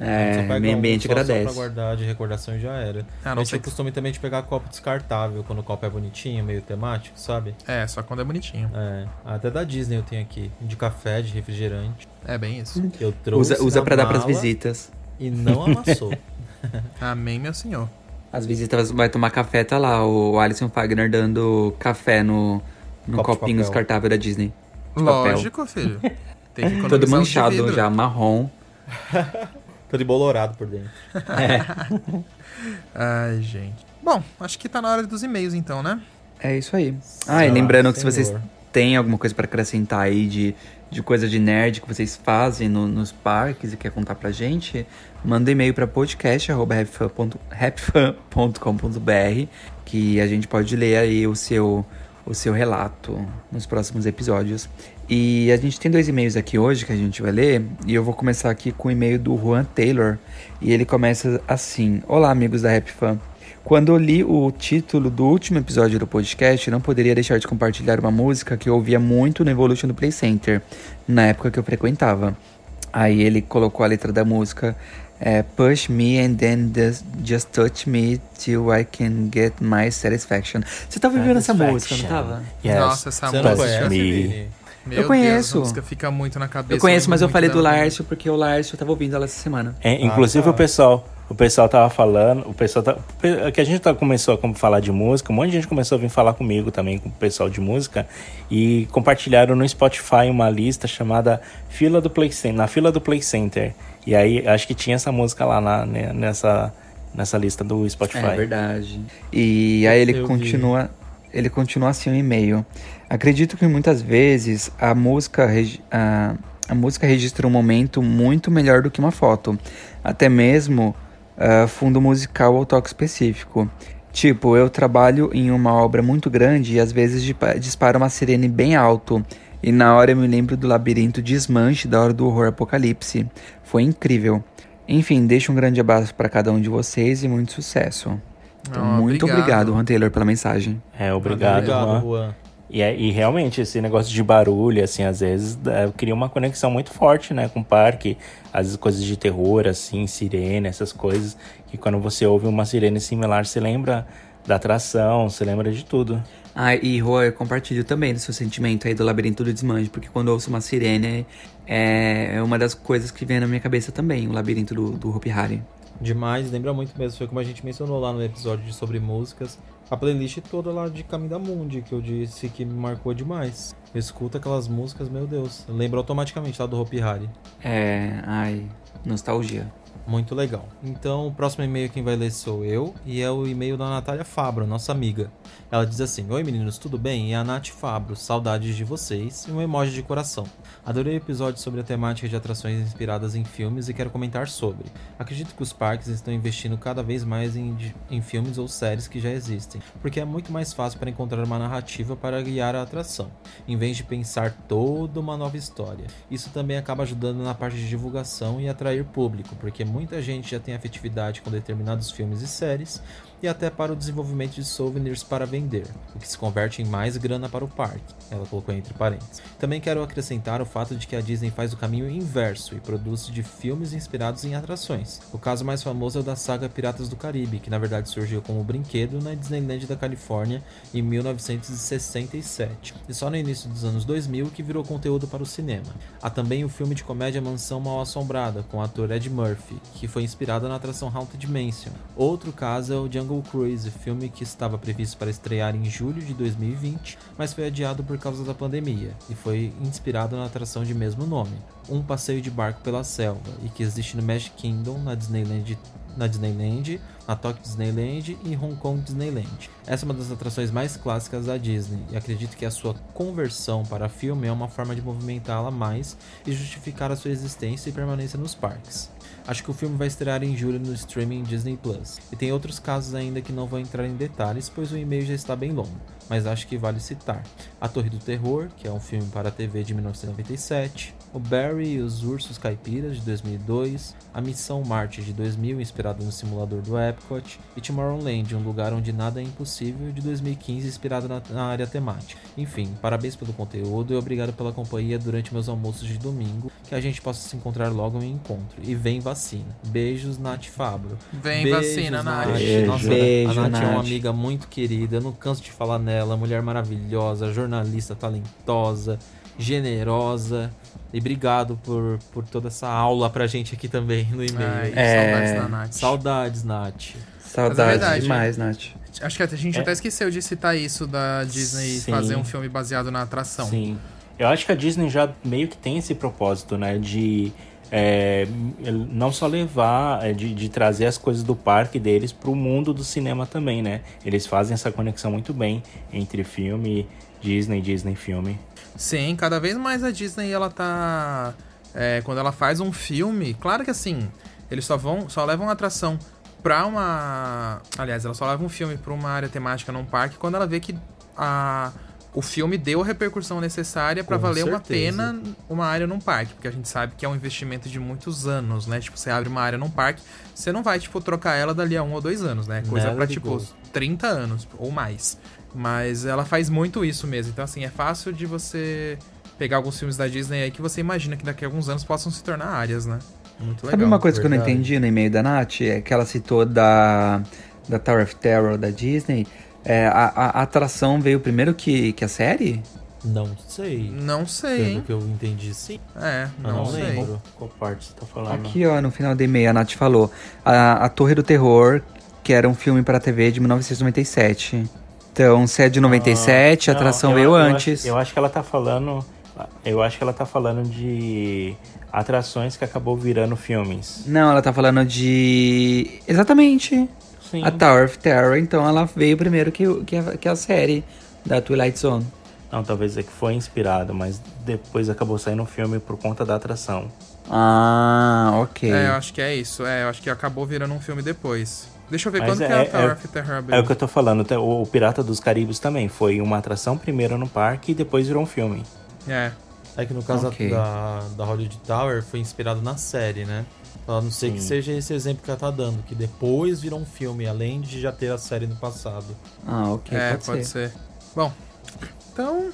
É, Só pega meio um ambiente só, Só pra agradece. guardar de recordação e já era. A A não gente tem que- costume também de pegar copo descartável, quando o copo é bonitinho, meio temático, sabe? É, só quando é bonitinho. É, até da Disney eu tenho aqui, de café, de refrigerante. É bem isso. Eu trouxe Usa, usa na pra dar pras visitas. E não amassou. Amém, meu senhor. As visitas vai tomar café, tá lá o Alisson Fagner dando café no, no Copo copinho descartável da Disney. De papel. Lógico, filho. Tem que Todo manchado já, marrom. Tô de bolorado por dentro. Ai, gente. Bom, acho que tá na hora dos e-mails então, né? É isso aí. Ah, e lembrando que se vocês têm alguma coisa pra acrescentar aí de, de coisa de nerd que vocês fazem no- nos parques e quer contar pra gente, manda e-mail pra podcast.rapfan.com.br que a gente pode ler aí o seu, o seu relato nos próximos episódios. E a gente tem dois e-mails aqui hoje que a gente vai ler, e eu vou começar aqui com o e-mail do Juan Taylor, e ele começa assim: Olá, amigos da RapFan. Quando eu li o título do último episódio do podcast, não poderia deixar de compartilhar uma música que eu ouvia muito no Evolution do Play Center, na época que eu frequentava. Aí ele colocou a letra da música é, Push me and then just, just touch me till I can get my satisfaction. Você tava vivendo essa música, não tava? Yes. Nossa, essa Você música. me. Vini? Meu Eu conheço. Deus, essa música fica muito na cabeça. Eu conheço, mas eu falei do. Laércio porque o Laércio tava ouvindo ela essa semana. É, inclusive Ah, tá. o pessoal, o pessoal tava falando, o pessoal tá, que a gente tá, começou a falar de música, um monte de gente começou a vir falar comigo também com o pessoal de música e compartilharam no Spotify uma lista chamada Fila do Play Center, na fila do Play Center. E aí acho que tinha essa música lá na- né, nessa nessa lista do Spotify. É verdade. E aí ele Eu vi. continua, ele continua assim o e-mail. Acredito que muitas vezes a música a, a música registra um momento muito melhor do que uma foto, até mesmo ah, fundo musical ou toque específico. Tipo, eu trabalho em uma obra muito grande e às vezes dispa- dispara uma sirene bem alto. E na hora eu me lembro do labirinto desmanche da hora do horror apocalipse. Foi incrível. Enfim, deixo um grande abraço para cada um de vocês e muito sucesso. Então, Ah, muito obrigado. Juan Taylor, pela mensagem. É, obrigado. Obrigado, Juan. Juan. E, é- e realmente, esse negócio de barulho, assim, às vezes é, cria uma conexão muito forte, né, com o parque. Às vezes coisas de terror, assim, sirene, essas coisas. Que quando você ouve uma sirene similar, você lembra da atração, você lembra de tudo. Ah, e Rô, eu compartilho também do seu sentimento aí do Labirinto do Desmande, porque quando eu ouço uma sirene, é, é uma das coisas que vem na minha cabeça também, o Labirinto do, do Hopi Hari. Demais, lembra muito mesmo. Foi como a gente mencionou lá no episódio de sobre músicas. A playlist toda lá de Caminho da Mundi, que eu disse que me marcou demais. Eu escuto aquelas músicas, meu Deus. Lembra automaticamente lá do Hopi Hari. É, ai, nostalgia. Muito legal. Então, o próximo e-mail quem vai ler sou eu e é o e-mail da Natália Fabro, nossa amiga. Ela diz assim: Oi meninos, tudo bem? E a Nath Fabro, saudades de vocês e um emoji de coração. Adorei o episódio sobre a temática de atrações inspiradas em filmes e quero comentar sobre. Acredito que os parques estão investindo cada vez mais em, em filmes ou séries que já existem, porque é muito mais fácil para encontrar uma narrativa para guiar a atração, em vez de pensar toda uma nova história. Isso também acaba ajudando na parte de divulgação e atrair público, porque muita gente já tem afetividade com determinados filmes e séries, e até para o desenvolvimento de souvenirs para vender, o que se converte em mais grana para o parque. Ela colocou entre parênteses. Também quero acrescentar o fato de que a Disney faz o caminho inverso e produz de filmes inspirados em atrações. O caso mais famoso é o da saga Piratas do Caribe, que na verdade surgiu como brinquedo na Disneyland da Califórnia em 1967, e só no início dos anos 2000 que virou conteúdo para o cinema. Há também o filme de comédia Mansão Mal Assombrada, com o ator Ed Murphy, que foi inspirado na atração Haunted Mansion. Outro caso é o Jungle Cruise, filme que estava previsto para estrear em julho de 2020, mas foi adiado por causa da pandemia, e foi inspirado na atração de mesmo nome, um passeio de barco pela selva, e que existe no Magic Kingdom, na Disneyland na Disneyland, na Tokyo Disneyland e Hong Kong Disneyland. Essa é uma das atrações mais clássicas da Disney e acredito que a sua conversão para filme é uma forma de movimentá-la mais e justificar a sua existência e permanência nos parques. Acho que o filme vai estrear em julho no streaming Disney Plus. E tem outros casos ainda que não vou entrar em detalhes, pois o e-mail já está bem longo, mas acho que vale citar. A Torre do Terror, que é um filme para a TV de 1997, o Barry e os Ursos Caipiras de 2002, a Missão Marte de 2000, inspirado no simulador do Epcot, e Tomorrowland, um lugar onde nada é impossível, de 2015, inspirado na, na área temática. Enfim, parabéns pelo conteúdo e obrigado pela companhia durante meus almoços de domingo, que a gente possa se encontrar logo em encontro. E vem vacina. Beijos, Nath Fabro. Vem Beijos, vacina, Nath. Beijo. Nossa, Beijo, a Nath, é uma Nath. amiga muito querida, eu não canso de falar nela, mulher maravilhosa, jornalista talentosa, generosa. E obrigado por, por toda essa aula pra gente aqui também no e-mail. Ai, É. Saudades da Nath. Saudades, Nath. Saudade verdade, demais, Nath. Acho que a gente É. até esqueceu de citar isso da Disney Sim. fazer um filme baseado na atração. Sim. Eu acho que a Disney já meio que tem esse propósito, né? De é, não só levar, é, de, de trazer as coisas do parque deles pro mundo do cinema também, né? Eles fazem essa conexão muito bem entre filme, Disney, Disney filme. Sim, cada vez mais a Disney ela tá. é, quando ela faz um filme, claro que assim, eles só vão. só levam a atração pra uma. Aliás, ela só leva um filme pra uma área temática num parque quando ela vê que a. O filme deu a repercussão necessária pra Com valer uma certeza. pena uma área num parque, porque a gente sabe que é um investimento de muitos anos, né? Tipo, você abre uma área num parque, você não vai, tipo, trocar ela dali a um ou dois anos, né? Coisa Never pra, tipo, goes. 30 anos ou mais. Mas ela faz muito isso mesmo. Então, assim, é fácil de você pegar alguns filmes da Disney aí que você imagina que daqui a alguns anos possam se tornar áreas, né? Muito legal. Sabe uma coisa que eu não verdade. entendi no e-mail da Nath? É que ela citou da, da Tower of Terror da Disney. É, a, a- atração veio primeiro que, que a série? Não sei. Não sei, Pelo hein? que eu entendi, sim. É, não, não sei. lembro. Qual parte você tá falando? Aqui, ó, no final do e-mail, a Nath falou. A, a Torre do Terror, que era um filme para TV de 1997. Então, se é de 97, a Não, atração eu- veio eu antes. Acho, eu acho que ela tá falando. Eu acho que ela tá falando de atrações que acabou virando filmes. Não, ela tá falando de. Exatamente. Sim. A Tower of Terror, então ela veio primeiro que, o- que, a, que a série da Twilight Zone. Não, talvez é que foi inspirado, mas depois acabou saindo um filme por conta da atração. Ah, ok. É, eu acho que é isso. É, eu acho que acabou virando um filme depois. Deixa eu ver Mas quando é- que é a Tower é- of Terror É o que eu tô falando. até O, o Pirata dos Caribes também foi uma atração primeiro no parque e depois virou um filme. É. É que no caso Ok. da, da Hollywood Tower foi inspirado na série, né? A não ser que Sim. seja esse exemplo que ela tá dando, que depois virou um filme, além de já ter a série no passado. Ah, ok, é, pode, pode ser. ser. Bom, Então,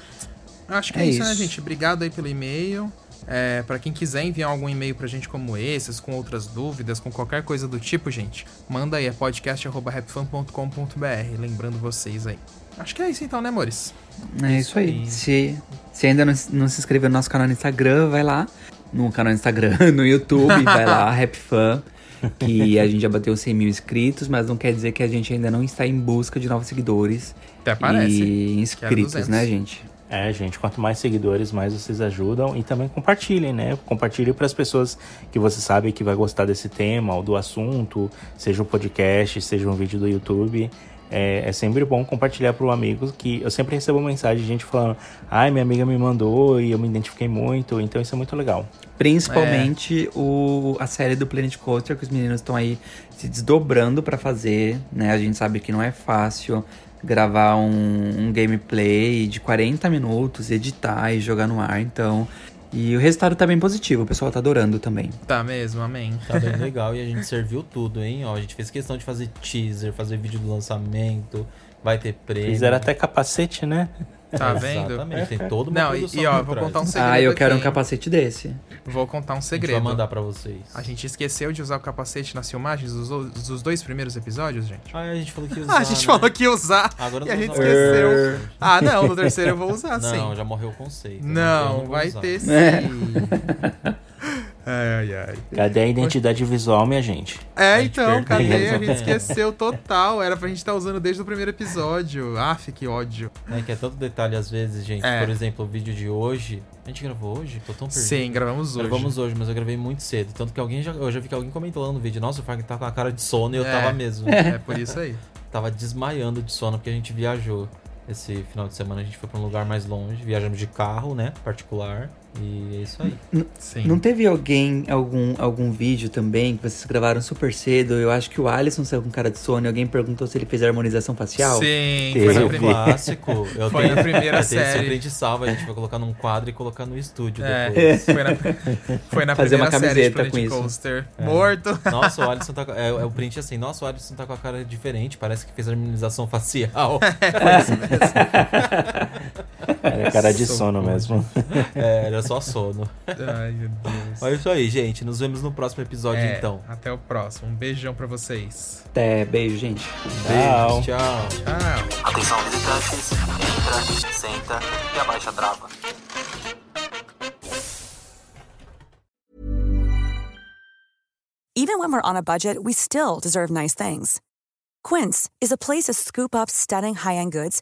acho que é, É isso, né, gente? Obrigado aí pelo e-mail. É, para quem quiser enviar algum e-mail pra gente como esses, com outras dúvidas, com qualquer coisa do tipo, gente, manda aí, é podcast.rapfan.com.br. Lembrando vocês aí. Acho que é isso então, né, amores? É isso aí. Se, se ainda não, não se inscreveu no nosso canal no Instagram, vai lá. No canal no Instagram, no YouTube, vai lá, RapFan. Que a gente já bateu 100 mil inscritos, mas não quer dizer que a gente ainda não está em busca de novos seguidores. Até parece. E inscritos, 200. né, gente? É, gente, quanto mais seguidores, mais vocês ajudam e também compartilhem, né? Compartilhem para as pessoas que você sabe que vai gostar desse tema ou do assunto, seja um podcast, seja um vídeo do YouTube. É, é sempre bom compartilhar para o amigo que eu sempre recebo mensagem de gente falando: ai, minha amiga me mandou e eu me identifiquei muito, então isso é muito legal. Principalmente o, a série do Planet Coaster, que os meninos estão aí se desdobrando pra fazer, né? A gente sabe que não é fácil gravar um, um gameplay de 40 minutos, editar e jogar no ar, então. E o resultado tá bem positivo, o pessoal tá adorando também. Tá mesmo, amém. Tá bem legal e a gente serviu tudo, hein? Ó, a gente fez questão de fazer teaser, fazer vídeo do lançamento, vai ter prêmio. Fizeram até capacete, né? Tá vendo? Exatamente, tem toda uma Não, e, e ó, vou trás. contar um segredo. Ah, eu quero um aqui, hein? capacete desse. Vou contar um A gente segredo. vai mandar pra vocês. A gente esqueceu de usar o capacete nas filmagens dos, dos dois primeiros episódios, gente. Ah, a gente falou que ia usar, Ah, a gente né? falou que ia usar Agora e a não gente usa mais. esqueceu. Ah, não, no terceiro eu vou usar, Não, sim. já morreu o conceito. Eu Não, vou vai usar. ter sim. ai, ai, ai. Cadê a identidade visual, minha gente? É, então, cadê? A gente esqueceu total. Era pra gente estar usando desde o primeiro episódio. Aff, que ódio. É que é tanto detalhe às vezes, gente. É. Por exemplo, o vídeo de hoje. A gente gravou hoje? Tô tão perdido. Sim, gravamos hoje. Gravamos hoje, mas eu gravei muito cedo. Tanto que alguém já. Eu já vi que alguém comentou lá no vídeo. Nossa, o Frank tá com a cara de sono e eu É. tava mesmo. É por isso aí. tava desmaiando de sono porque a gente viajou. Esse final de semana a gente foi pra um lugar mais longe. Viajamos de carro, né? Particular. E é isso aí. Sim. Não teve alguém, algum, algum vídeo também que vocês gravaram super cedo? Eu acho que o Alisson saiu com cara de sono e alguém perguntou se ele fez a harmonização facial. Sim, Teve. foi na Foi primeira. clássico. Eu Foi tenho, na primeira eu série. print salvo. A gente vai colocar num quadro e colocar no estúdio É, depois. foi na, foi na Fazer uma primeira série de camiseta com isso. Coaster. Morto. Nossa, o Alisson tá com. É, é o print assim, nossa, o Alisson tá com a cara diferente, parece que fez harmonização facial. Era cara de sono mesmo. É, era só sono. Ai, meu Deus. Mas é isso aí, gente. Nos vemos no próximo episódio, É, então. Até o próximo. Um beijão pra vocês. Até, beijo, gente. Tchau. Beijo, tchau. Tchau. Atenção visitantes, entra, senta e abaixa a trava. Even when we're on a budget, we still deserve nice things. Quince is a place to scoop up stunning high-end goods